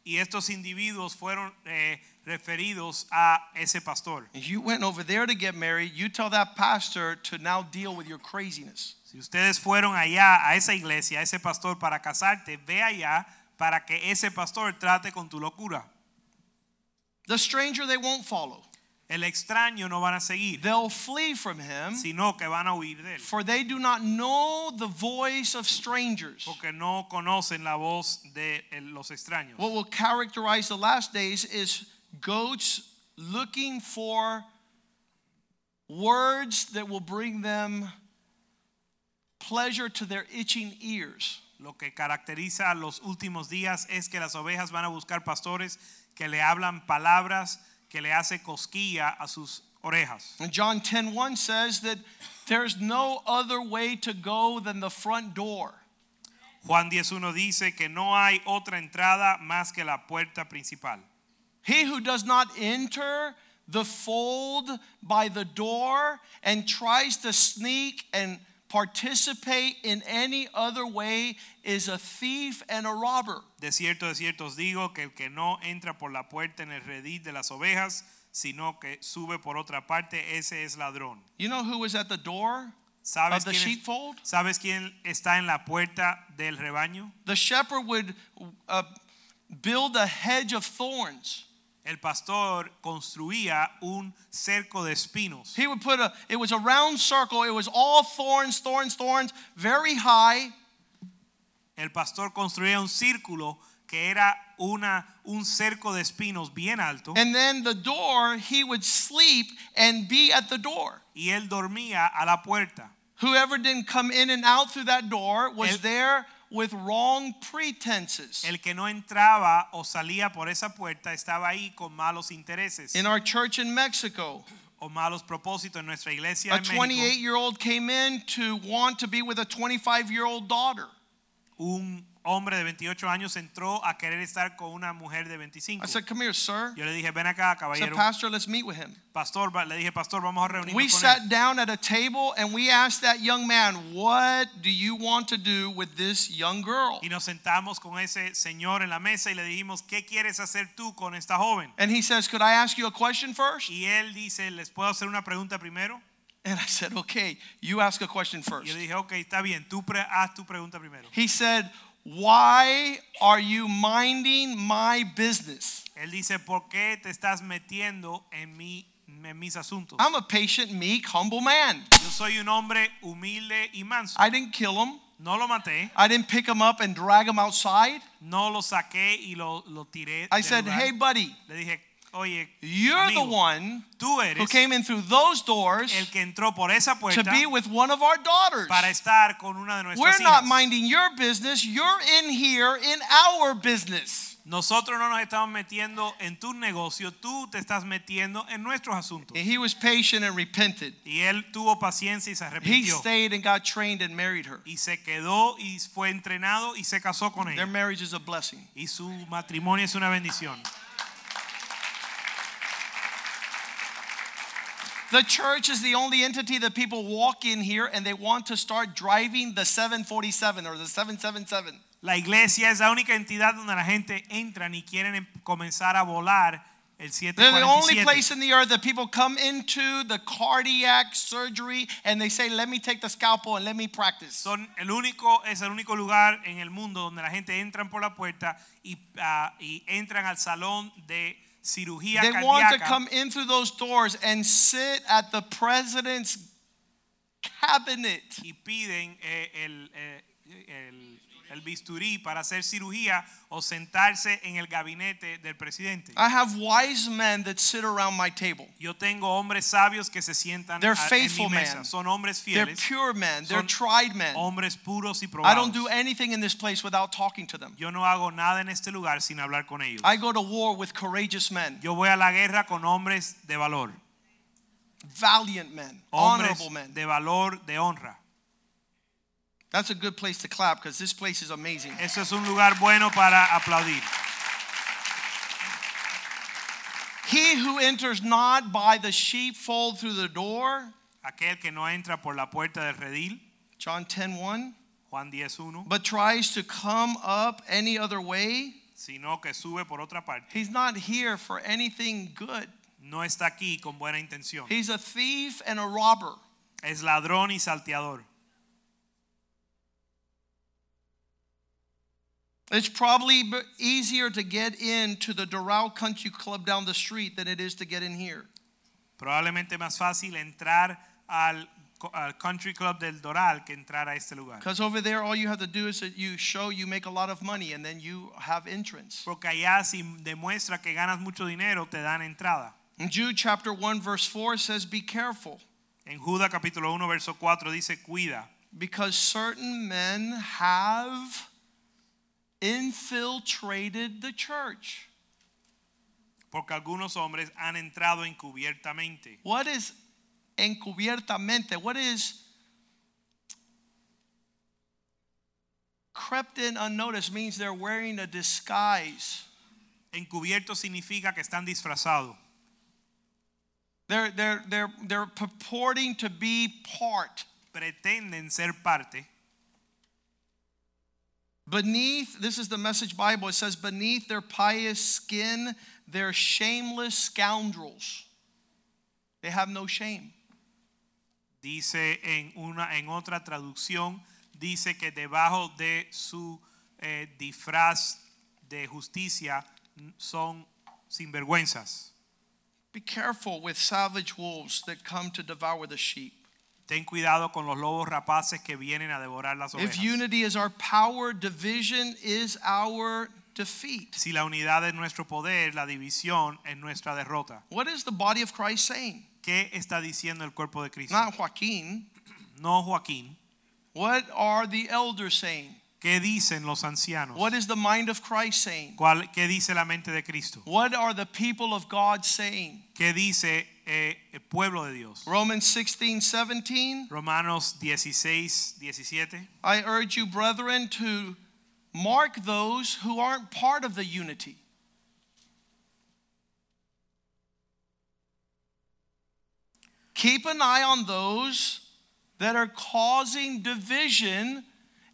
Y estos individuos fueron eh, referidos a ese pastor. You went over there to get married. You tell that pastor to now deal with your craziness. Si ustedes fueron allá a esa iglesia, a ese pastor para casarte, ve allá para que ese pastor trate con tu locura. The stranger they won't follow. El extraño no van a seguir, They'll flee from him, sino que van a huir de él. for they do not know the voice of strangers. Porque no conocen la voz de los extraños. What will characterize the last days is goats looking for words that will bring them pleasure to their itching ears. Lo que caracteriza los últimos días es que las ovejas van a buscar pastores que le hablan palabras que le hace cosquilla a sus orejas. And John 10:1 says that there's no other way to go than the front door. Juan 10.1 dice que no hay otra entrada más que la puerta principal. He who does not enter the fold by the door and tries to sneak and participate in any other way is a thief and a robber. De cierto, de cierto os digo que el que no entra por la puerta en el redil de las ovejas, sino que sube por otra parte, ese es ladrón. You know who was at the door ¿Sabes of the quién, sheepfold? ¿Sabes quién está en la puerta del rebaño? The shepherd would uh, build a hedge of thorns. El pastor construía un cerco de espinos. He would put a, it was a round circle, it was all thorns, thorns, thorns, very high. El pastor construía un círculo que era una, un cerco de espinos bien alto And then the door, he would sleep and be at the door. y él dormía a la puerta. Whoever didn't come in and out through that door was El- there with wrong pretenses. El que no entraba o salía por esa puerta estaba ahí con malos intereses In our church in Mexico, o malos propósitos en nuestra iglesia a 28 year old came in to want to be with a 25 year old daughter. Un hombre de 28 años entró a querer estar con una mujer de 25. I said, Come here, sir. Yo le dije, ven acá, I said, caballero. Pastor, let's meet with him. Pastor, le dije, pastor, vamos a reunirnos We con él. sat down at a table and we asked that young man, What do you want to do with this young girl? Y nos sentamos con ese señor en la mesa y le dijimos, ¿qué quieres hacer tú con esta joven? And he says, Could I ask you a question first? Y él dice, ¿les puedo hacer una pregunta primero? And I said, Okay, you ask a question Y yo first. dije, ok, está bien, tú haz tu pregunta primero. He said, Why are you minding my business? Él dice, ¿por qué te estás metiendo en, mi, en mis asuntos? I'm a patient, meek, humble man. Yo soy un hombre humilde y manso. I didn't kill him. No lo maté, I didn't pick him up and drag him outside. no lo saqué y lo, lo tiré. I said, lugar. Hey, buddy, Le dije, oye, you're the one who came in through those doors el que entró por esa to be with one of our daughters. para estar con una de nuestras We're not minding your business. You're in here in our business. Nosotros no nos estamos metiendo en tu negocio, tú te estás metiendo en nuestros asuntos. And he was patient and repented. Y él tuvo paciencia y se He stayed and got trained and married her. Y se quedó y fue entrenado y se casó con Their marriage is a blessing. Y su matrimonio es una bendición. The church is the only entity that people walk in here and they want to start driving the 747 or the 777. La iglesia es la única entidad donde la gente entra y quieren comenzar a volar el They're the only 747. place in the earth that people come into the cardiac surgery and they say, Let me take the scalpel and let me practice. Son el único, es el único lugar en el mundo donde la gente entra por la puerta y, ah, y entran al salón de cirugía They want to come in through those doors and sit at the president's cabinet. y piden eh, el, eh, el, el bisturí para hacer cirugía o sentarse en el gabinete del presidente. I have wise men that sit around my table. Yo tengo hombres sabios que se sientan They're a- en faithful mi mesa. men. Son hombres They're fieles, pure men, they're Son tried men. hombres puros y I probados. don't do anything in this place without talking to them. Yo no hago nada en este lugar sin hablar con ellos. I go to war with courageous men, Yo voy a la guerra con hombres de valor, valiant men, hombres honorable men. de valor, de honra. That's a good place to clap because this place is amazing. Eso es un lugar bueno para aplaudir. He who enters not by the sheepfold through the door, Aquel que no entra por la puerta del redil, John 10 1, Juan 10.1, but tries to come up any other way, sino que sube por otra parte. he's not here for anything good. No está aquí con buena intención. He's a thief and a robber. Es ladrón y salteador. It's probably easier to get into the Doral Country Club down the street than it is to get in here. Probablemente más fácil entrar al, al Country Club del Doral que entrar a este lugar. Because over there, all you have to do is that you show you make a lot of money and then you have entrance. Porque allá si demuestra que ganas mucho dinero, te dan entrada. In Jude chapter 1, verse 4 says, Be careful, En Judas capítulo 1, verso 4 dice, cuida, because certain men have infiltrated the church. porque algunos hombres han entrado encubiertamente. What is encubiertamente? What is crept in unnoticed means they're wearing a disguise. Encubierto significa que están disfrazados. They're, they're, they're, they're purporting to be part. Pretenden ser parte. Beneath, this is the message Bible, it says, beneath their pious skin, they're shameless scoundrels. They have no shame. Dice en una en otra traducción dice que debajo de su eh, disfraz de justicia son sinvergüenzas. Be careful with savage wolves that come to devour the sheep. Ten cuidado con los lobos rapaces que vienen a devorar las If unity is our power, division is our defeat. Si la unidad es nuestro poder, la división es nuestra derrota. What is the body of Christ saying? ¿Qué está diciendo el cuerpo de Cristo? Not Joaquin. No Joaquín. What are the elders saying? ¿Qué dicen los ancianos? What is the mind of Christ saying? ¿Cuál- ¿Qué dice la mente de Cristo? What are the people of God saying? ¿Qué dice eh, el pueblo de Dios? Romans 16, 17. Romanos 16, 17. I urge you, brethren, to mark those who aren't part of the unity. Keep an eye on those that are causing division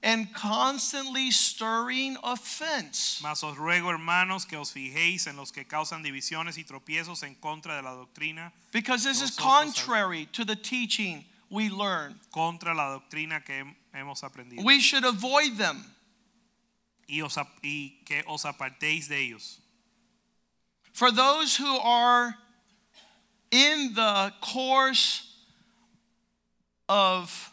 and constantly stirring offense. Mas os ruego, hermanos, que os fijéis en los que causan divisiones y tropiezos en contra de la doctrina, Because this is contrary to the teaching we learn. contra la doctrina que hemos aprendido. We should avoid them. y, os, y que os apartéis de ellos. For those who are in the course of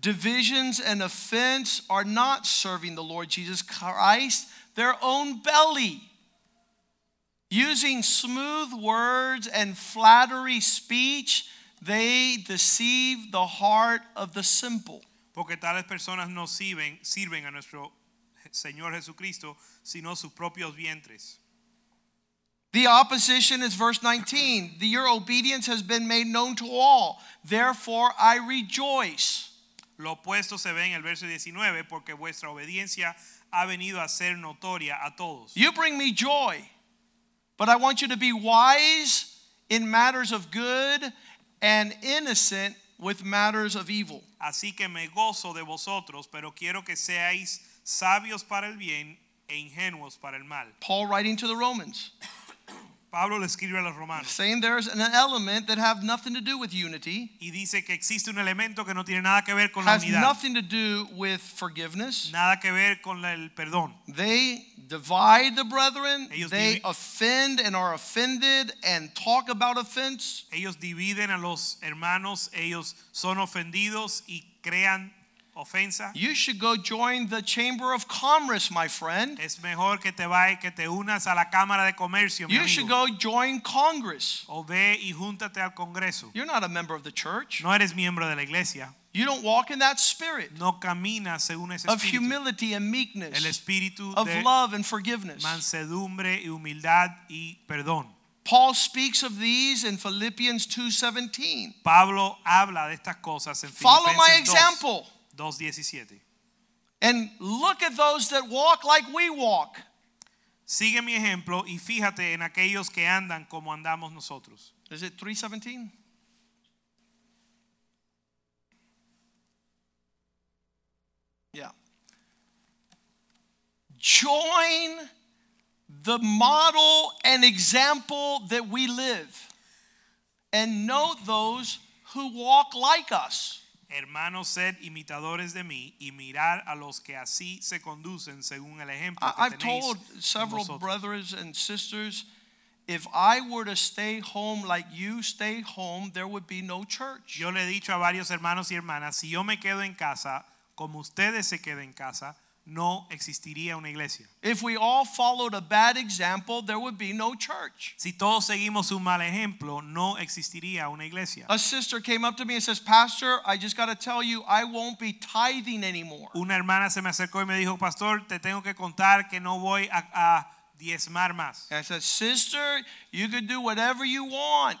divisions and offense are not serving the Lord Jesus Christ, their own belly. Using smooth words and flattery speech, they deceive the heart of the simple. Porque tales personas no sirven, sirven a nuestro Señor Jesucristo, sino sus propios vientres. The opposition is verse 19. The- Your obedience has been made known to all. Therefore, I rejoice. Lo opuesto se ve en el verso 19, porque vuestra obediencia ha venido a ser notoria a todos. You bring me joy, but I want you to be wise in matters of good and innocent with matters of evil. Así que me gozo de vosotros, pero quiero que seáis sabios para el bien e ingenuos para el mal. Paul writing to the Romans, Pablo le escribe a los romanos saying there's an element that have nothing to do with unity, y dice que existe un elemento que no tiene nada que ver con la has nothing to do with forgiveness. nada que ver con el perdón. They divide the brethren, Ellos they offend and are offended and talk about offense. Ellos dividen a los hermanos, ellos son ofendidos y crean ofensa. You should go join the Chamber of Commerce, my friend. Es mejor que te vayas, que te unas a la Cámara de Comercio, mi You should go join Congress. O ve y júntate al Congreso. You're not a member of the church. No eres miembro de la iglesia. You don't walk in that spirit No caminas según ese of espíritu. humility and meekness, El espíritu of de love and forgiveness. mansedumbre y humildad y perdón. Paul speaks of these in Philippians 2:17. Pablo habla de estas cosas en Follow my Filipenses 2, example 2:17. and look at those that walk like we walk. Sigue mi ejemplo y fíjate en aquellos que andan como andamos nosotros. Is it 317? Yeah. Join the model and example that we live and note those who walk like us. Hermanos, sed imitadores de mí y mirar a los que así se conducen según el ejemplo I- que I've tenéis told several vosotros. brothers and sisters if I were to stay home like you stay home, there would be no church. Yo le he dicho a varios hermanos y hermanas, si yo me quedo en casa, como ustedes se queden en casa, no existiría una iglesia. If we all followed a bad example, there would be no church. Si todos seguimos un mal ejemplo, no existiría una iglesia. A sister came up to me and says, Pastor, I just got to tell you, I won't be tithing anymore. Una hermana se me acercó y me dijo, pastor, te tengo que contar que no voy a, a diezmar más. And I said, Sister, you could do whatever you want,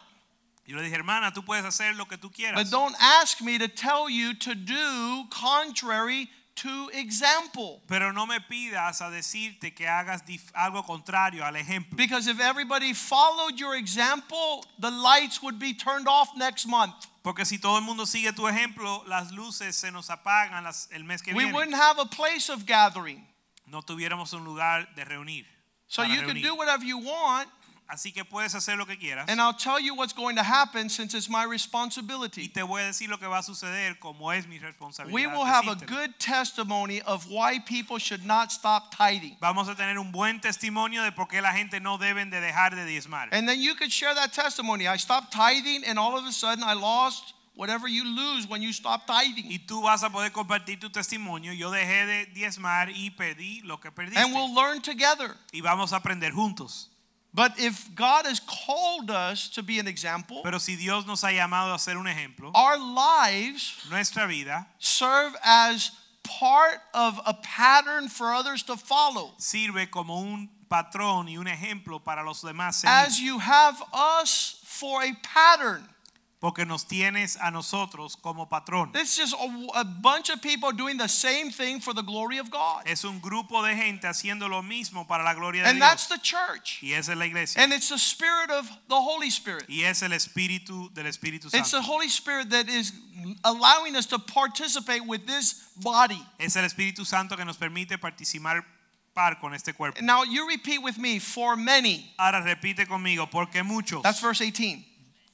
Yo le dije, hermana, tú puedes hacer lo que tú quieras. but don't ask me to tell you to do contrary to example. Pero no me pidas a decirte que hagas algo contrario al ejemplo. Because if everybody followed your example, the lights would be turned off next month. Porque si todo el mundo sigue tu ejemplo, las luces se nos apagan las- el mes que We viene. wouldn't have a place of gathering. No tuviéramos un lugar de reunir. So you can do whatever you want, Así que puedes hacer lo que quieras. and I'll tell you what's going to happen since it's my Y responsibility. te voy a decir lo que va a suceder como es mi responsabilidad. We will have a decírtelo. good testimony of why people should not stop tithing. Vamos a tener un buen testimonio de por qué la gente no deben de dejar de diezmar. And then you could share that testimony. I stopped tithing, and all of a sudden I lost whatever you lose when you stop tithing. Y tú vas a poder compartir tu testimonio. Yo dejé de diezmar y perdí lo que perdiste. And we'll learn together. y vamos a aprender juntos. But if God has called us to be an example, Pero si Dios nos ha llamado a ser un ejemplo, our lives nuestra vida serve as part of a pattern for others to follow. sirve como un patrón y un ejemplo para los demás. As you have us for a pattern. Porque nos tienes a nosotros como patrón. It's just a, a bunch of people doing the same thing for the glory of God. Es un grupo de gente haciendo lo mismo para la gloria de And that's the church. Y esa es la iglesia. And it's the spirit of the Holy Spirit. Y es el espíritu del Espíritu It's the Santo. Holy Spirit that is allowing us to participate with this body. Es el Espíritu Santo que nos permite participar par con este cuerpo. Now you repeat with me, for many. Ahora repite conmigo, porque muchos, That's verse 18.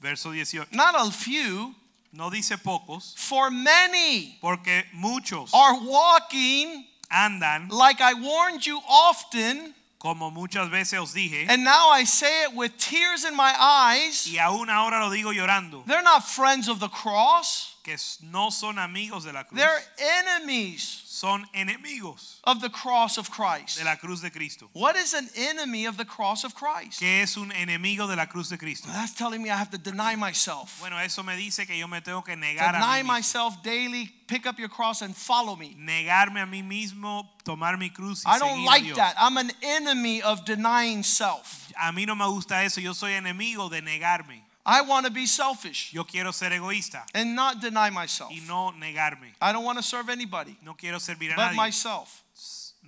Verso 18, Not a few, no dice pocos, for many porque muchos are walking andan, like I warned you often, como muchas veces os dije, and now I say it with tears in my eyes. y aún ahora lo digo llorando, They're not friends of the cross, que no son amigos de la cruz, they're enemies son enemigos of the cross of Christ. de la cruz de Cristo. What is an enemy of the cross of Christ? ¿Qué es un enemigo de la cruz de Cristo? That's telling me I have to deny myself. Bueno, eso me dice que yo me tengo que negar a Deny mí mismo. myself daily, pick up your cross and follow me. Negarme a mí mismo, tomar mi cruz y I don't seguir a like Dios. that. I'm an enemy of denying self. A mí no me gusta eso, yo soy enemigo de negarme. I want to be selfish Yo quiero ser egoísta and not deny myself. y no negarme. I don't want to serve anybody No quiero servir a but nadie myself.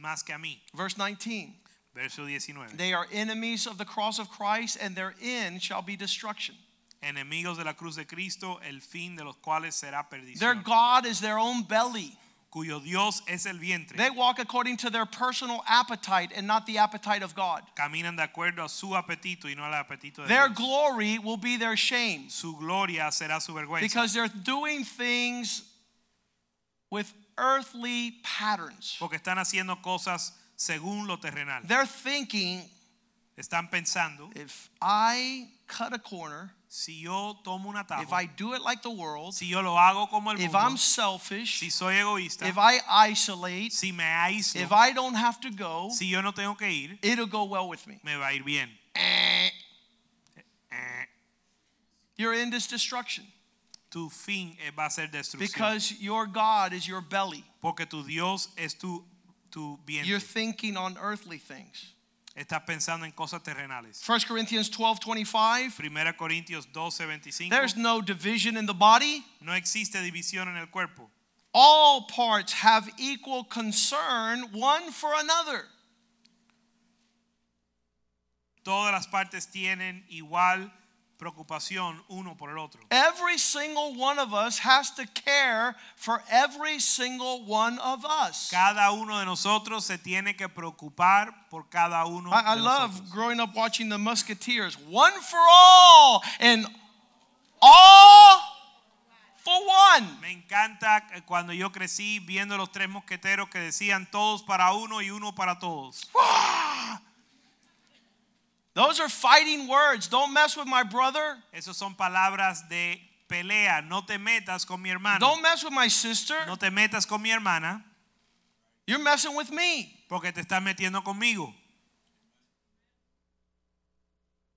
más que a mí. Verse 19. Verso 19. They are enemies of the cross of Christ, and their end shall be destruction. Enemigos de la cruz de Cristo, el fin de los cuales será Their. God is their own belly. Cuyo Dios es el vientre. They walk according to their personal appetite and not the appetite of God. Caminan de acuerdo a su apetito y no al apetito de Their Dios. glory will be their shame Su gloria será su vergüenza. because they're doing things with earthly patterns. Porque están haciendo cosas según lo terrenal. They're thinking Están pensando, if I cut a corner, si yo tomo un if I do it like the world, si yo lo hago como el if mundo, I'm selfish, si soy egoísta, if I isolate, si me aíslo, if I don't have to go, si yo no tengo que ir, it'll go well with me. me va a ir bien. Eh, Eh, You're in this destruction tu fin va a ser destrucción. because your God is your belly. Porque tu Dios es tu, tu vientre. You're thinking on earthly things. Estás pensando en cosas terrenales. 1 Corinthians 12 25. 1 Corintios 12, 25. There's no division in the body. no existe división en el cuerpo. All parts have equal concern one for another. Todas las partes tienen igual preocupación uno por el otro. Every single one of us has to care for every single one of us. Cada uno de nosotros se tiene que preocupar por cada uno I, I de love nosotros. growing up watching the Musketeers. One for all and all for one. Me encanta eh, cuando yo crecí viendo los tres mosqueteros que decían todos para uno y uno para todos. Those are fighting words. Don't mess with my brother. Esas son palabras de pelea. No te metas con mi hermano. Don't mess with my sister. No te metas con mi hermana You're messing with me. porque te estás metiendo conmigo.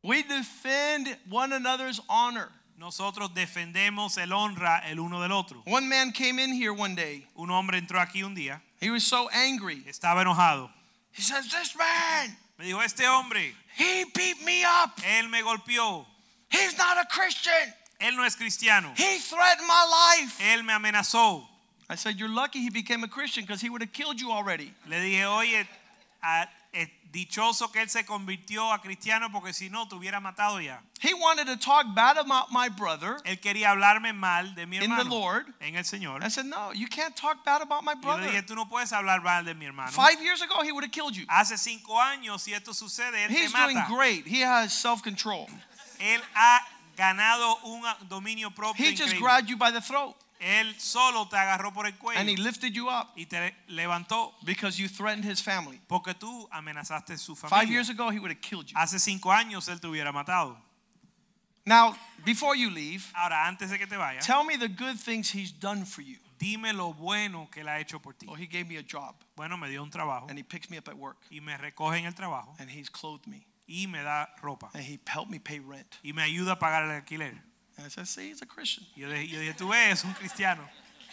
We defend one another's honor. Nosotros defendemos el honra el uno del otro. One man came in here one day. Un hombre entró aquí un día, He was so angry. estaba enojado. He says, This man, Me dijo, este hombre, he beat me up. él me golpeó. He's not a Christian. Él no es cristiano. He threatened my life. Él me amenazó. I said, You're lucky he became a Christian because he would have killed you already. Le dije, oye, dichoso que él se convirtió a cristiano porque si no te hubiera matado ya. He wanted to talk bad about my brother Él quería hablarme mal de mi in the Lord. en el Señor. I said, No, you can't talk bad about my Y yo le brother. dije, tú no puedes hablar mal de mi hermano. Five years ago, he would have killed you. Hace cinco años, si esto sucede, él He's te doing great. He has self control. Él ha ganado un dominio propio He just grabbed you by the throat Él solo te agarró por el and he cuello lifted you up y te levantó because you threatened his family. porque tú amenazaste su Five familia. years ago, he would have killed you. Hace cinco años él te hubiera matado. Now, before you leave, Ahora, antes de que te vayas, tell me the good things he's done for you. dime lo bueno que él ha hecho por ti. Well, he gave me a job Bueno, me dio un trabajo and he picks me up at work y me recoge en el trabajo and he's clothed me y me da ropa and he helped me pay rent. y me ayuda a pagar el alquiler. I said, See, he's a Christian. Yo, yo dije, tú ves, es un cristiano.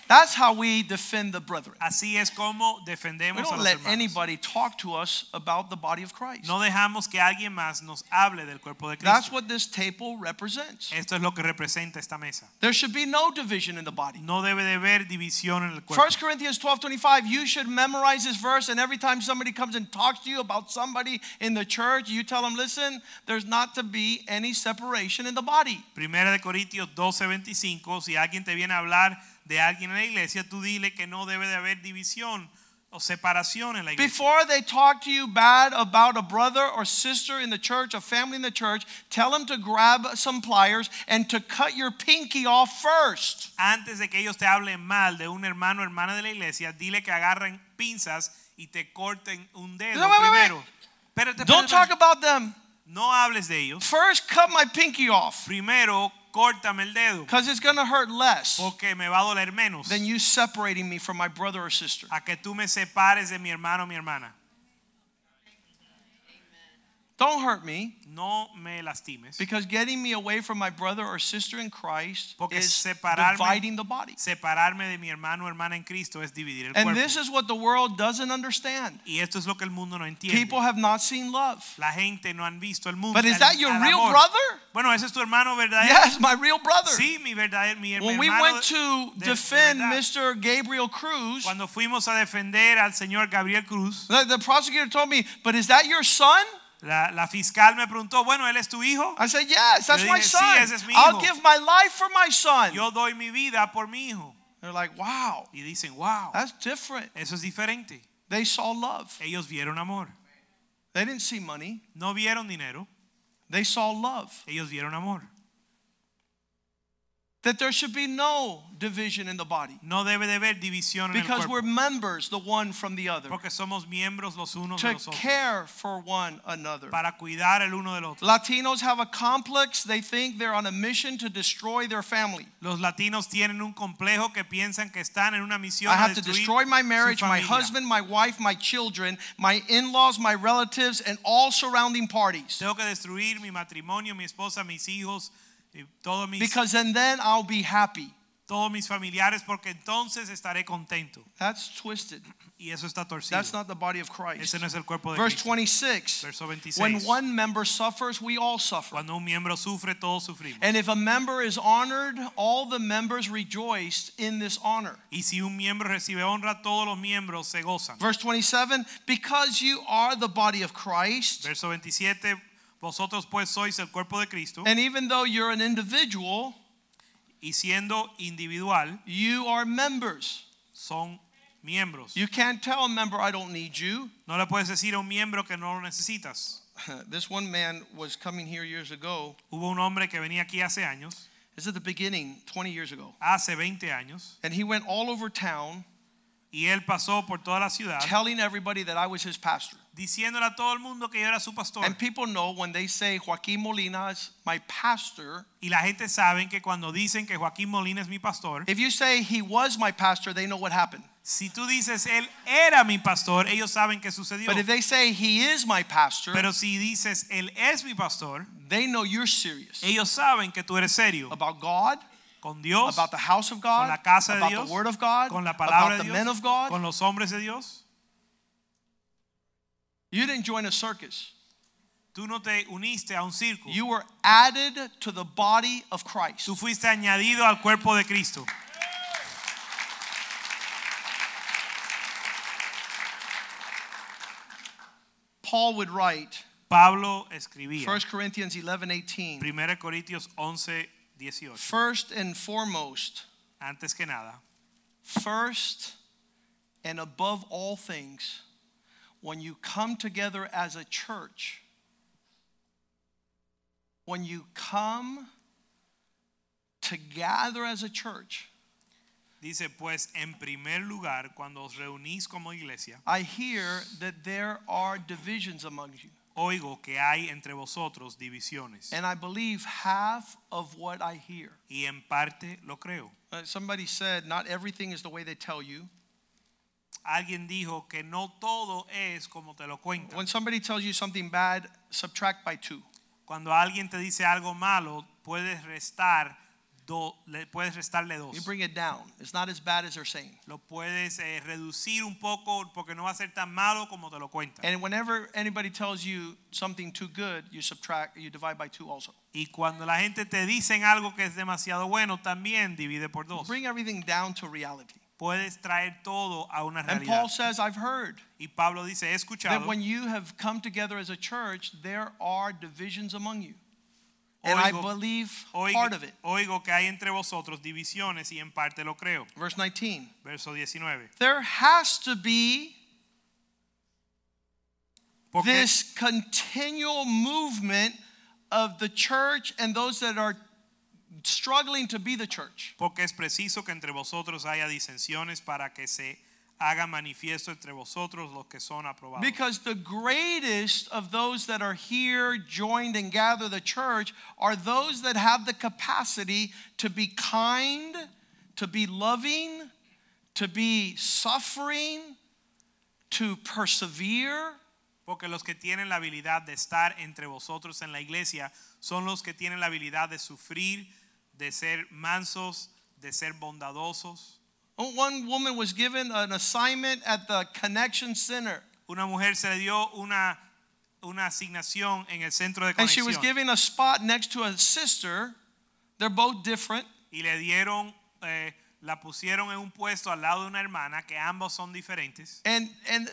That's how we defend the brethren. Así es como defendemos a don't los let hermanos. anybody talk to us about the body of Christ. No dejamos que alguien más nos hable del cuerpo de Cristo. That's what this table represents. Esto es lo que representa esta mesa. There should be no division in the body. No debe de haber división en el cuerpo. 1 Corinthians 12:25 you should memorize this verse, and every time somebody comes and talks to you about somebody in the church, you tell them, listen, there's not to be any separation in the body. Primera de Corintios 12:25, si alguien te viene a hablar de alguien en la iglesia, tú dile que no debe de haber división o separación en la iglesia. Before they talk to you bad about a brother or sister in the church, a family in the church, tell them to grab some pliers and to cut your pinky off first. Antes de que ellos te hablen mal de un hermano o hermana de la iglesia, dile que agarren pinzas y te corten un dedo No, wait, wait, wait. primero. Espérate, Don't espérate, talk about them. No hables de ellos. First, cut my pinky off Primero, córtame el dedo because it's going to hurt less porque me va a doler menos than you separating me from my brother or sister. a que tú me separes de mi hermano o mi hermana. Don't hurt me No me lastimes. because getting me away from my brother or sister in Christ Porque is separarme- dividing the body. Separarme de mi hermano o hermana en Cristo es dividir el And cuerpo. this is what the world doesn't understand. y esto es lo que el mundo no entiende. People have not seen love. La gente no han visto el mundo. But is that your al real amor. brother? Bueno, ese es tu hermano verdadero. Yes, my real brother. Sí, mi verdadero, mi, mi When we went to de- de defend verdad. Mr. Gabriel Cruz, Cuando fuimos a defender al señor Gabriel Cruz, the, the prosecutor told me, But is that your son? La, la fiscal me preguntó, bueno, ¿él es tu hijo? I said, Yes, that's my dije, "Sí, son. ese es mi I'll hijo." give my life for my son. Yo doy mi vida por mi hijo. They're like, Wow, Y dicen, wow, that's different. eso es diferente. They saw love. Ellos vieron amor. They didn't see money, No vieron dinero, they saw love. ellos vieron amor. That there should be no division in the body No debe de haber división en el because cuerpo. we're members, the one from the other, Porque somos miembros los unos de to los otros. care for one another. Para cuidar el uno del otro. Latinos have a complex. They think they're on a mission to destroy their family. Los latinos tienen un complejo que piensan que están en una misión I have to destroy my marriage, my husband, my wife, my children, my in laws, my relatives, and all surrounding parties. Tengo que destruir mi matrimonio, mi esposa, mis hijos, todos mis, Because then, then I'll be happy. todos mis familiares, porque entonces estaré contento. That's twisted. Y eso está torcido. That's not the body of Christ. Ese no es el cuerpo de Verse Cristo. 26 Verso 26. When one member suffers, we all suffer. Cuando un miembro sufre, todos sufrimos. And if a member is honored, all the members rejoice in this honor. Y si un miembro recibe honra, todos los miembros se gozan. Verse 27 Because you are the body of Christ, Verso 27. Vosotros pues sois el cuerpo de Cristo and even though you're an individual, y siendo individual you are members. son miembros. You can't tell a member, I don't need you. No le puedes decir a un miembro que no lo necesitas. This one man was coming here years ago. Hubo un hombre que venía aquí hace años, This is the beginning, 20 years ago. hace 20 años, And he went all over town y él pasó por toda la ciudad telling everybody that I was his pastor. diciéndole a todo el mundo que yo era su pastor. And people know when they say Joaquin Molina is my pastor, Y la gente sabe que cuando dicen que Joaquín Molina es mi pastor, if you say he was my pastor, they know what happened. si tú dices él era mi pastor, ellos saben que sucedió. But if they say he is my pastor, Pero si dices él es mi pastor, they know you're serious ellos saben que tú eres serio about God, con Dios, about the house of God, con la casa de about Dios, the word of God, con la palabra about de Dios, the men of God, con los hombres de Dios. You didn't join a circus. Tú no te uniste a un circo. You were added to the body of Christ. Tú fuiste añadido al cuerpo de Cristo. Paul would write Pablo escribía 1 Corinthians 11:18 Primera Corintios 11 18. First and foremost, Antes que nada, first and above all things, when you come together as a church, when you come to gather as a church, dice pues en primer lugar, cuando os reunís como iglesia, I hear that there are divisions among you. Oigo que hay entre vosotros divisiones. And I believe half of what I hear. Y en parte lo creo. Uh, somebody said, not everything is the way they tell you. Alguien dijo que no todo es como te lo cuentan. When somebody tells you something bad, subtract by two. Cuando alguien te dice algo malo, puedes restar do- le puedes restarle dos. You bring it down. It's not as bad as they're saying. Lo puedes eh, reducir un poco porque no va a ser tan malo como te lo cuentan. And whenever anybody tells you something too good, you subtract, you divide by two also. Y cuando la gente te dicen algo que es demasiado bueno, también divide por dos. Bring everything down to reality. Puedes traer todo a una And. Paul says, I've heard Y Pablo dice, he that when you have come together as a church, there are divisions among you. And I believe part of it. oigo que hay entre vosotros divisiones y en parte lo creo. Verse 19. Verso 19. There has to be Porque, this continual movement of the church and those that are struggling to be the church. porque es preciso que entre vosotros haya disensiones para que se haga manifiesto entre vosotros los que son aprobados. Because the greatest of those that are here, joined and gather the church, are those that have the capacity to be kind, to be loving, to be suffering, to persevere. Porque los que tienen la habilidad de estar entre vosotros en la iglesia son los que tienen la habilidad de sufrir, de ser mansos, de ser bondadosos. One woman was given an assignment at the Connection Center, Una mujer se le dio una, una asignación en el centro de conexión. and she was given a spot next to a sister. They're both different. y le dieron, eh, la pusieron en un puesto al lado de una hermana que ambos son diferentes And and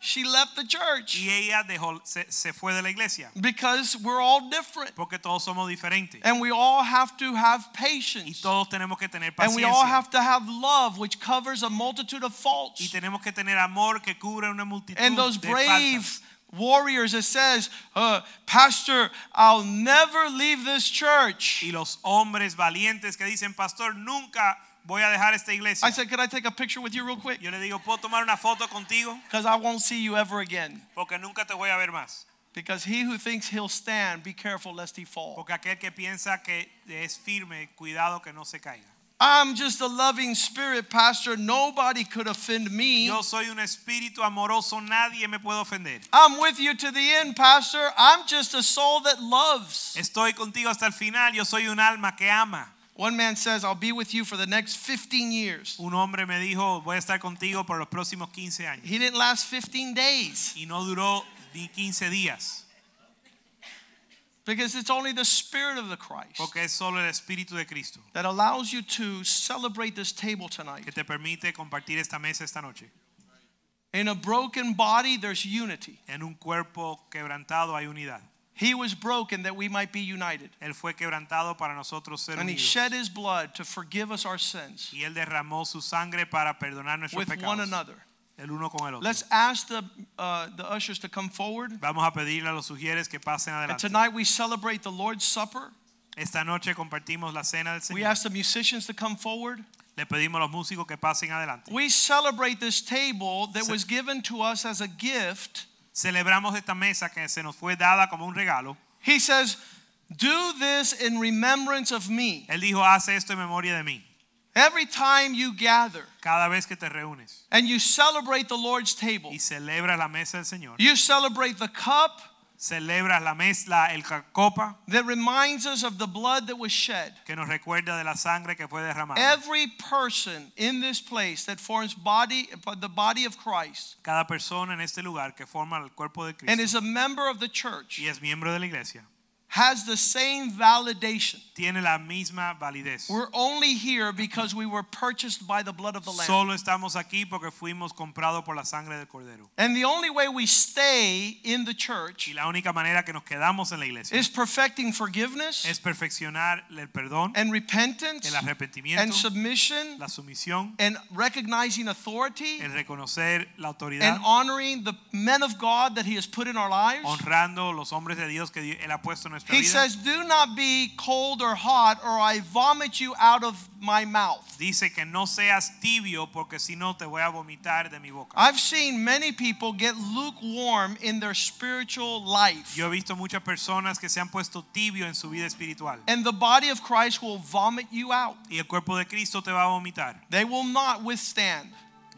she left the church y ella dejó, se, se fue de la iglesia because we're all different. porque todos somos diferentes And we all have to have y patience. todos tenemos que tener And we all have to have love, which covers a multitude of y faults. tenemos que tener amor que cubre una multitud And those de brave faltas. warriors, it says, uh, Pastor, I'll never leave this church. y los hombres valientes que dicen pastor nunca voy a dejar esta iglesia I said, Could I take a picture with you real quick? yo le digo puedo tomar una foto contigo Because I won't see you ever again. porque nunca te voy a ver más Because he who thinks he'll stand, be careful lest he fall. porque aquel que piensa que es firme cuidado que no se caiga I'm just a loving spirit, Pastor. Nobody could offend me. yo soy un espíritu amoroso nadie me puede ofender I'm with you to the end, Pastor. I'm just a soul that loves. estoy contigo hasta el final yo soy un alma que ama One man says, I'll be with you for the next 15 years. un hombre me dijo voy a estar contigo por los próximos 15 años He didn't last 15 days y no duró ni 15 días because it's only the Spirit of the Christ porque es solo el espíritu de Cristo that allows you to celebrate this table tonight. que te permite compartir esta mesa esta noche In a broken body, there's unity. en un cuerpo quebrantado hay unidad He was broken that we might be united. Él fue quebrantado para nosotros ser And he unidos. shed his blood to forgive us our sins Y él derramó su sangre para perdonar nuestros with pecados. one another. El uno con el otro. Let's ask the, uh, the ushers to come forward. Vamos a pedirle a los sugieres que pasen And adelante. tonight we celebrate the Lord's Supper. Esta noche compartimos la cena del Señor. We ask the musicians to come forward. Le pedimos a los músicos que pasen adelante. We celebrate this table that was given to us as a gift. Celebramos esta mesa que se nos fue dada como un regalo. He says, Do this in remembrance of me. Él dijo, haz esto en memoria de mí. Every time you gather Cada vez que te reúnes and you celebrate the Lord's table, y celebras la mesa del Señor, you celebrate the cup celebras la mesa, la- el copa that reminds us of the blood that was shed. que nos recuerda de la sangre que fue derramada. Every person in this place that forms body the body of Christ Cada persona en este lugar que forma el cuerpo de and is a member of the church y es miembro de la iglesia has the same validation. tiene la misma validez. We're only here because we were purchased by the blood of the Lamb. Solo estamos aquí porque fuimos comprados por la sangre del cordero. And the only way we stay in the Y church la única manera que nos quedamos en la iglesia is perfecting forgiveness es perfeccionar el perdón, and repentance el arrepentimiento, and submission la sumisión, and recognizing authority el reconocer la and honoring the men of God that He has put in our lives. honrando los hombres de Dios que Él ha puesto en nuestra He vida. says, Do not be cold or hot, or I vomit you out of my mouth. Dice que no seas tibio porque si no te voy a vomitar de mi boca. I've seen many people get lukewarm in their spiritual life. Yo he visto muchas personas que se han puesto tibio en su vida espiritual And the body of Christ will vomit you out. y el cuerpo de Cristo te va a vomitar. They will not withstand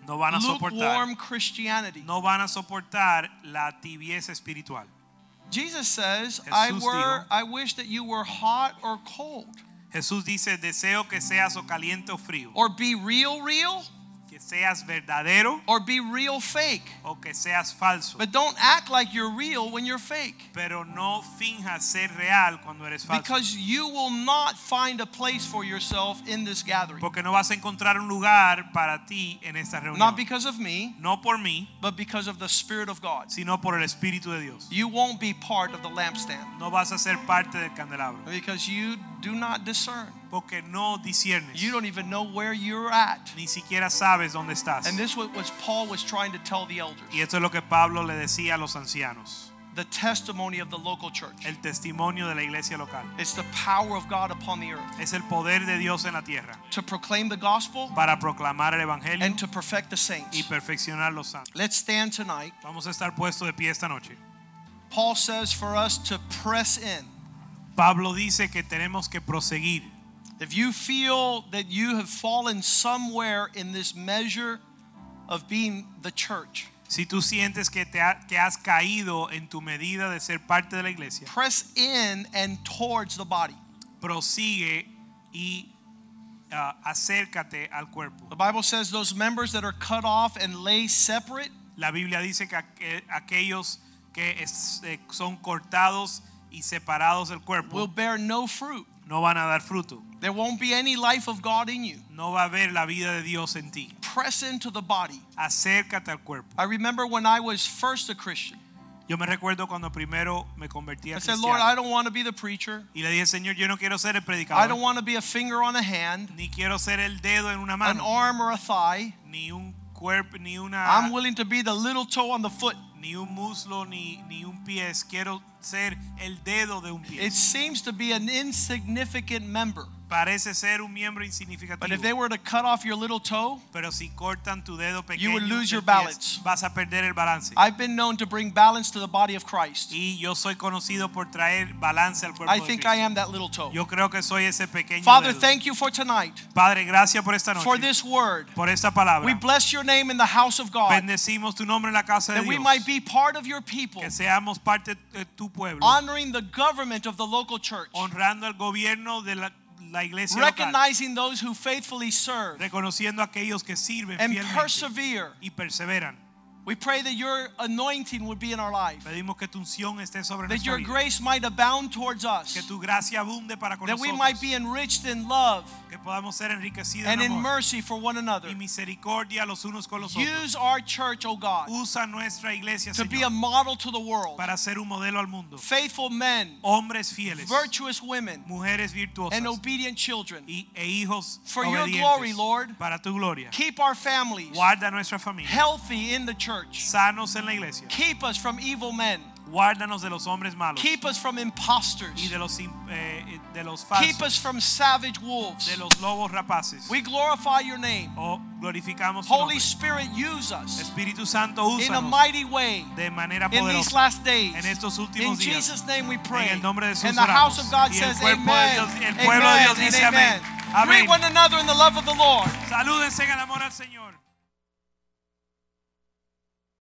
No van a soportar, lukewarm Christianity. no van a soportar la tibieza espiritual. Jesus says, I, were, dijo- I wish that you were hot or cold, Jesús dice, deseo que seas o caliente o frío, or be real, real, seas verdadero or be real fake. o que seas falso. But don't act like you're real when you're fake. Pero no finjas ser real cuando eres falso. Because you will not find a place for yourself in this gathering. Porque no vas a encontrar un lugar para ti en esta reunión. Not because of me, No por mí, but because of the Spirit of God. sino por el Espíritu de Dios. You won't be part of the lampstand No vas a ser parte del candelabro. because you do not discern. Porque no disiernes. You don't even know where you're at. Ni siquiera sabes dónde estás. And this was what Paul was trying to tell the elders. Y esto es lo que Pablo le decía a los ancianos. The testimony of the local church. El testimonio de la iglesia local. It's the power of God upon the earth Es el poder de Dios en la tierra to proclaim the gospel para proclamar el evangelio and to perfect the saints. y perfeccionar los santos. Let's stand tonight. Vamos a estar puestos de pie esta noche. Paul says for us to press in. Pablo dice que tenemos que proseguir. If you feel that you have fallen somewhere in this measure of being the church, Si tú sientes que, te ha- que has caído en tu medida de ser parte de la iglesia, press in and towards the body. prosigue y ah, acércate al cuerpo. The Bible says those members that are cut off and lay separate La Biblia dice que aqu- aquellos que es- eh, son cortados y separados del cuerpo will bear no fruit. no van a dar fruto. There won't be any life of God in you. No va a haber la vida de Dios en ti. Press into the body. Acércate al cuerpo. I remember when I was first a Christian. Yo me recuerdo cuando primero me convertí I a said, Lord, I don't want to be the preacher. y le dije, Señor, yo no quiero ser el predicador. I don't want to be a finger on a hand, ni quiero ser el dedo en una mano. an arm or a thigh. ni un cuerpo, ni una. I'm willing to be the little toe on the foot. ni un muslo, ni, ni un pie. Quiero ser el dedo de un pie. It seems to be an insignificant member. Parece ser un miembro But if they were to cut off your little toe, Pero si cortan tu dedo pequeño, You would lose your balance. vas a perder el balance. I've been known to bring balance to the body of Christ. Y yo soy conocido por traer balance al cuerpo I de think Cristo. I am that little toe. Yo creo que soy ese pequeño Father, dedo. thank you for tonight, Padre, gracias por esta noche, for this word. por esta palabra. We bless your name in the house of God, Bendecimos tu nombre en la casa de that we might be part of your people, que seamos parte de tu pueblo, honoring the government of the local church, honrando el gobierno de la, la iglesia local, recognizing those who faithfully serve reconociendo a aquellos que sirven and fielmente persevere. y perseveran. We pray that your anointing would be in our life, Pedimos que tu unción esté sobre that your vida, grace might abound towards us, que tu gracia abunde para con that we might be enriched in love que podamos ser enriquecidos and en in mercy for one another. y misericordia los unos con los otros. Use our church, oh God, Usa nuestra iglesia, to be a model to the world. para ser un modelo al mundo. Faithful men, Hombres fieles, virtuous women, mujeres virtuosas and obedient children. y, e hijos For your glory, Lord. Para tu gloria. Keep our families Guarda nuestra familia. healthy in the church. Sanos en la iglesia. Keep us from evil men. Guárdanos de los hombres malos Keep us from imposters. y de los, eh, de los falsos. Keep us from savage wolves. de los lobos rapaces. We glorify your name. O glorificamos tu Holy. Spirit, use us Espíritu Santo, úsanos. in a mighty way de manera poderosa. in these last days. en estos In últimos días. Jesus' name we pray. En el nombre de Jesús And the house of God says amen. Dios- el pueblo de Dios amen, dice amen. Amén. Greet one another in the love of the Lord. Salúdense en el amor al Señor.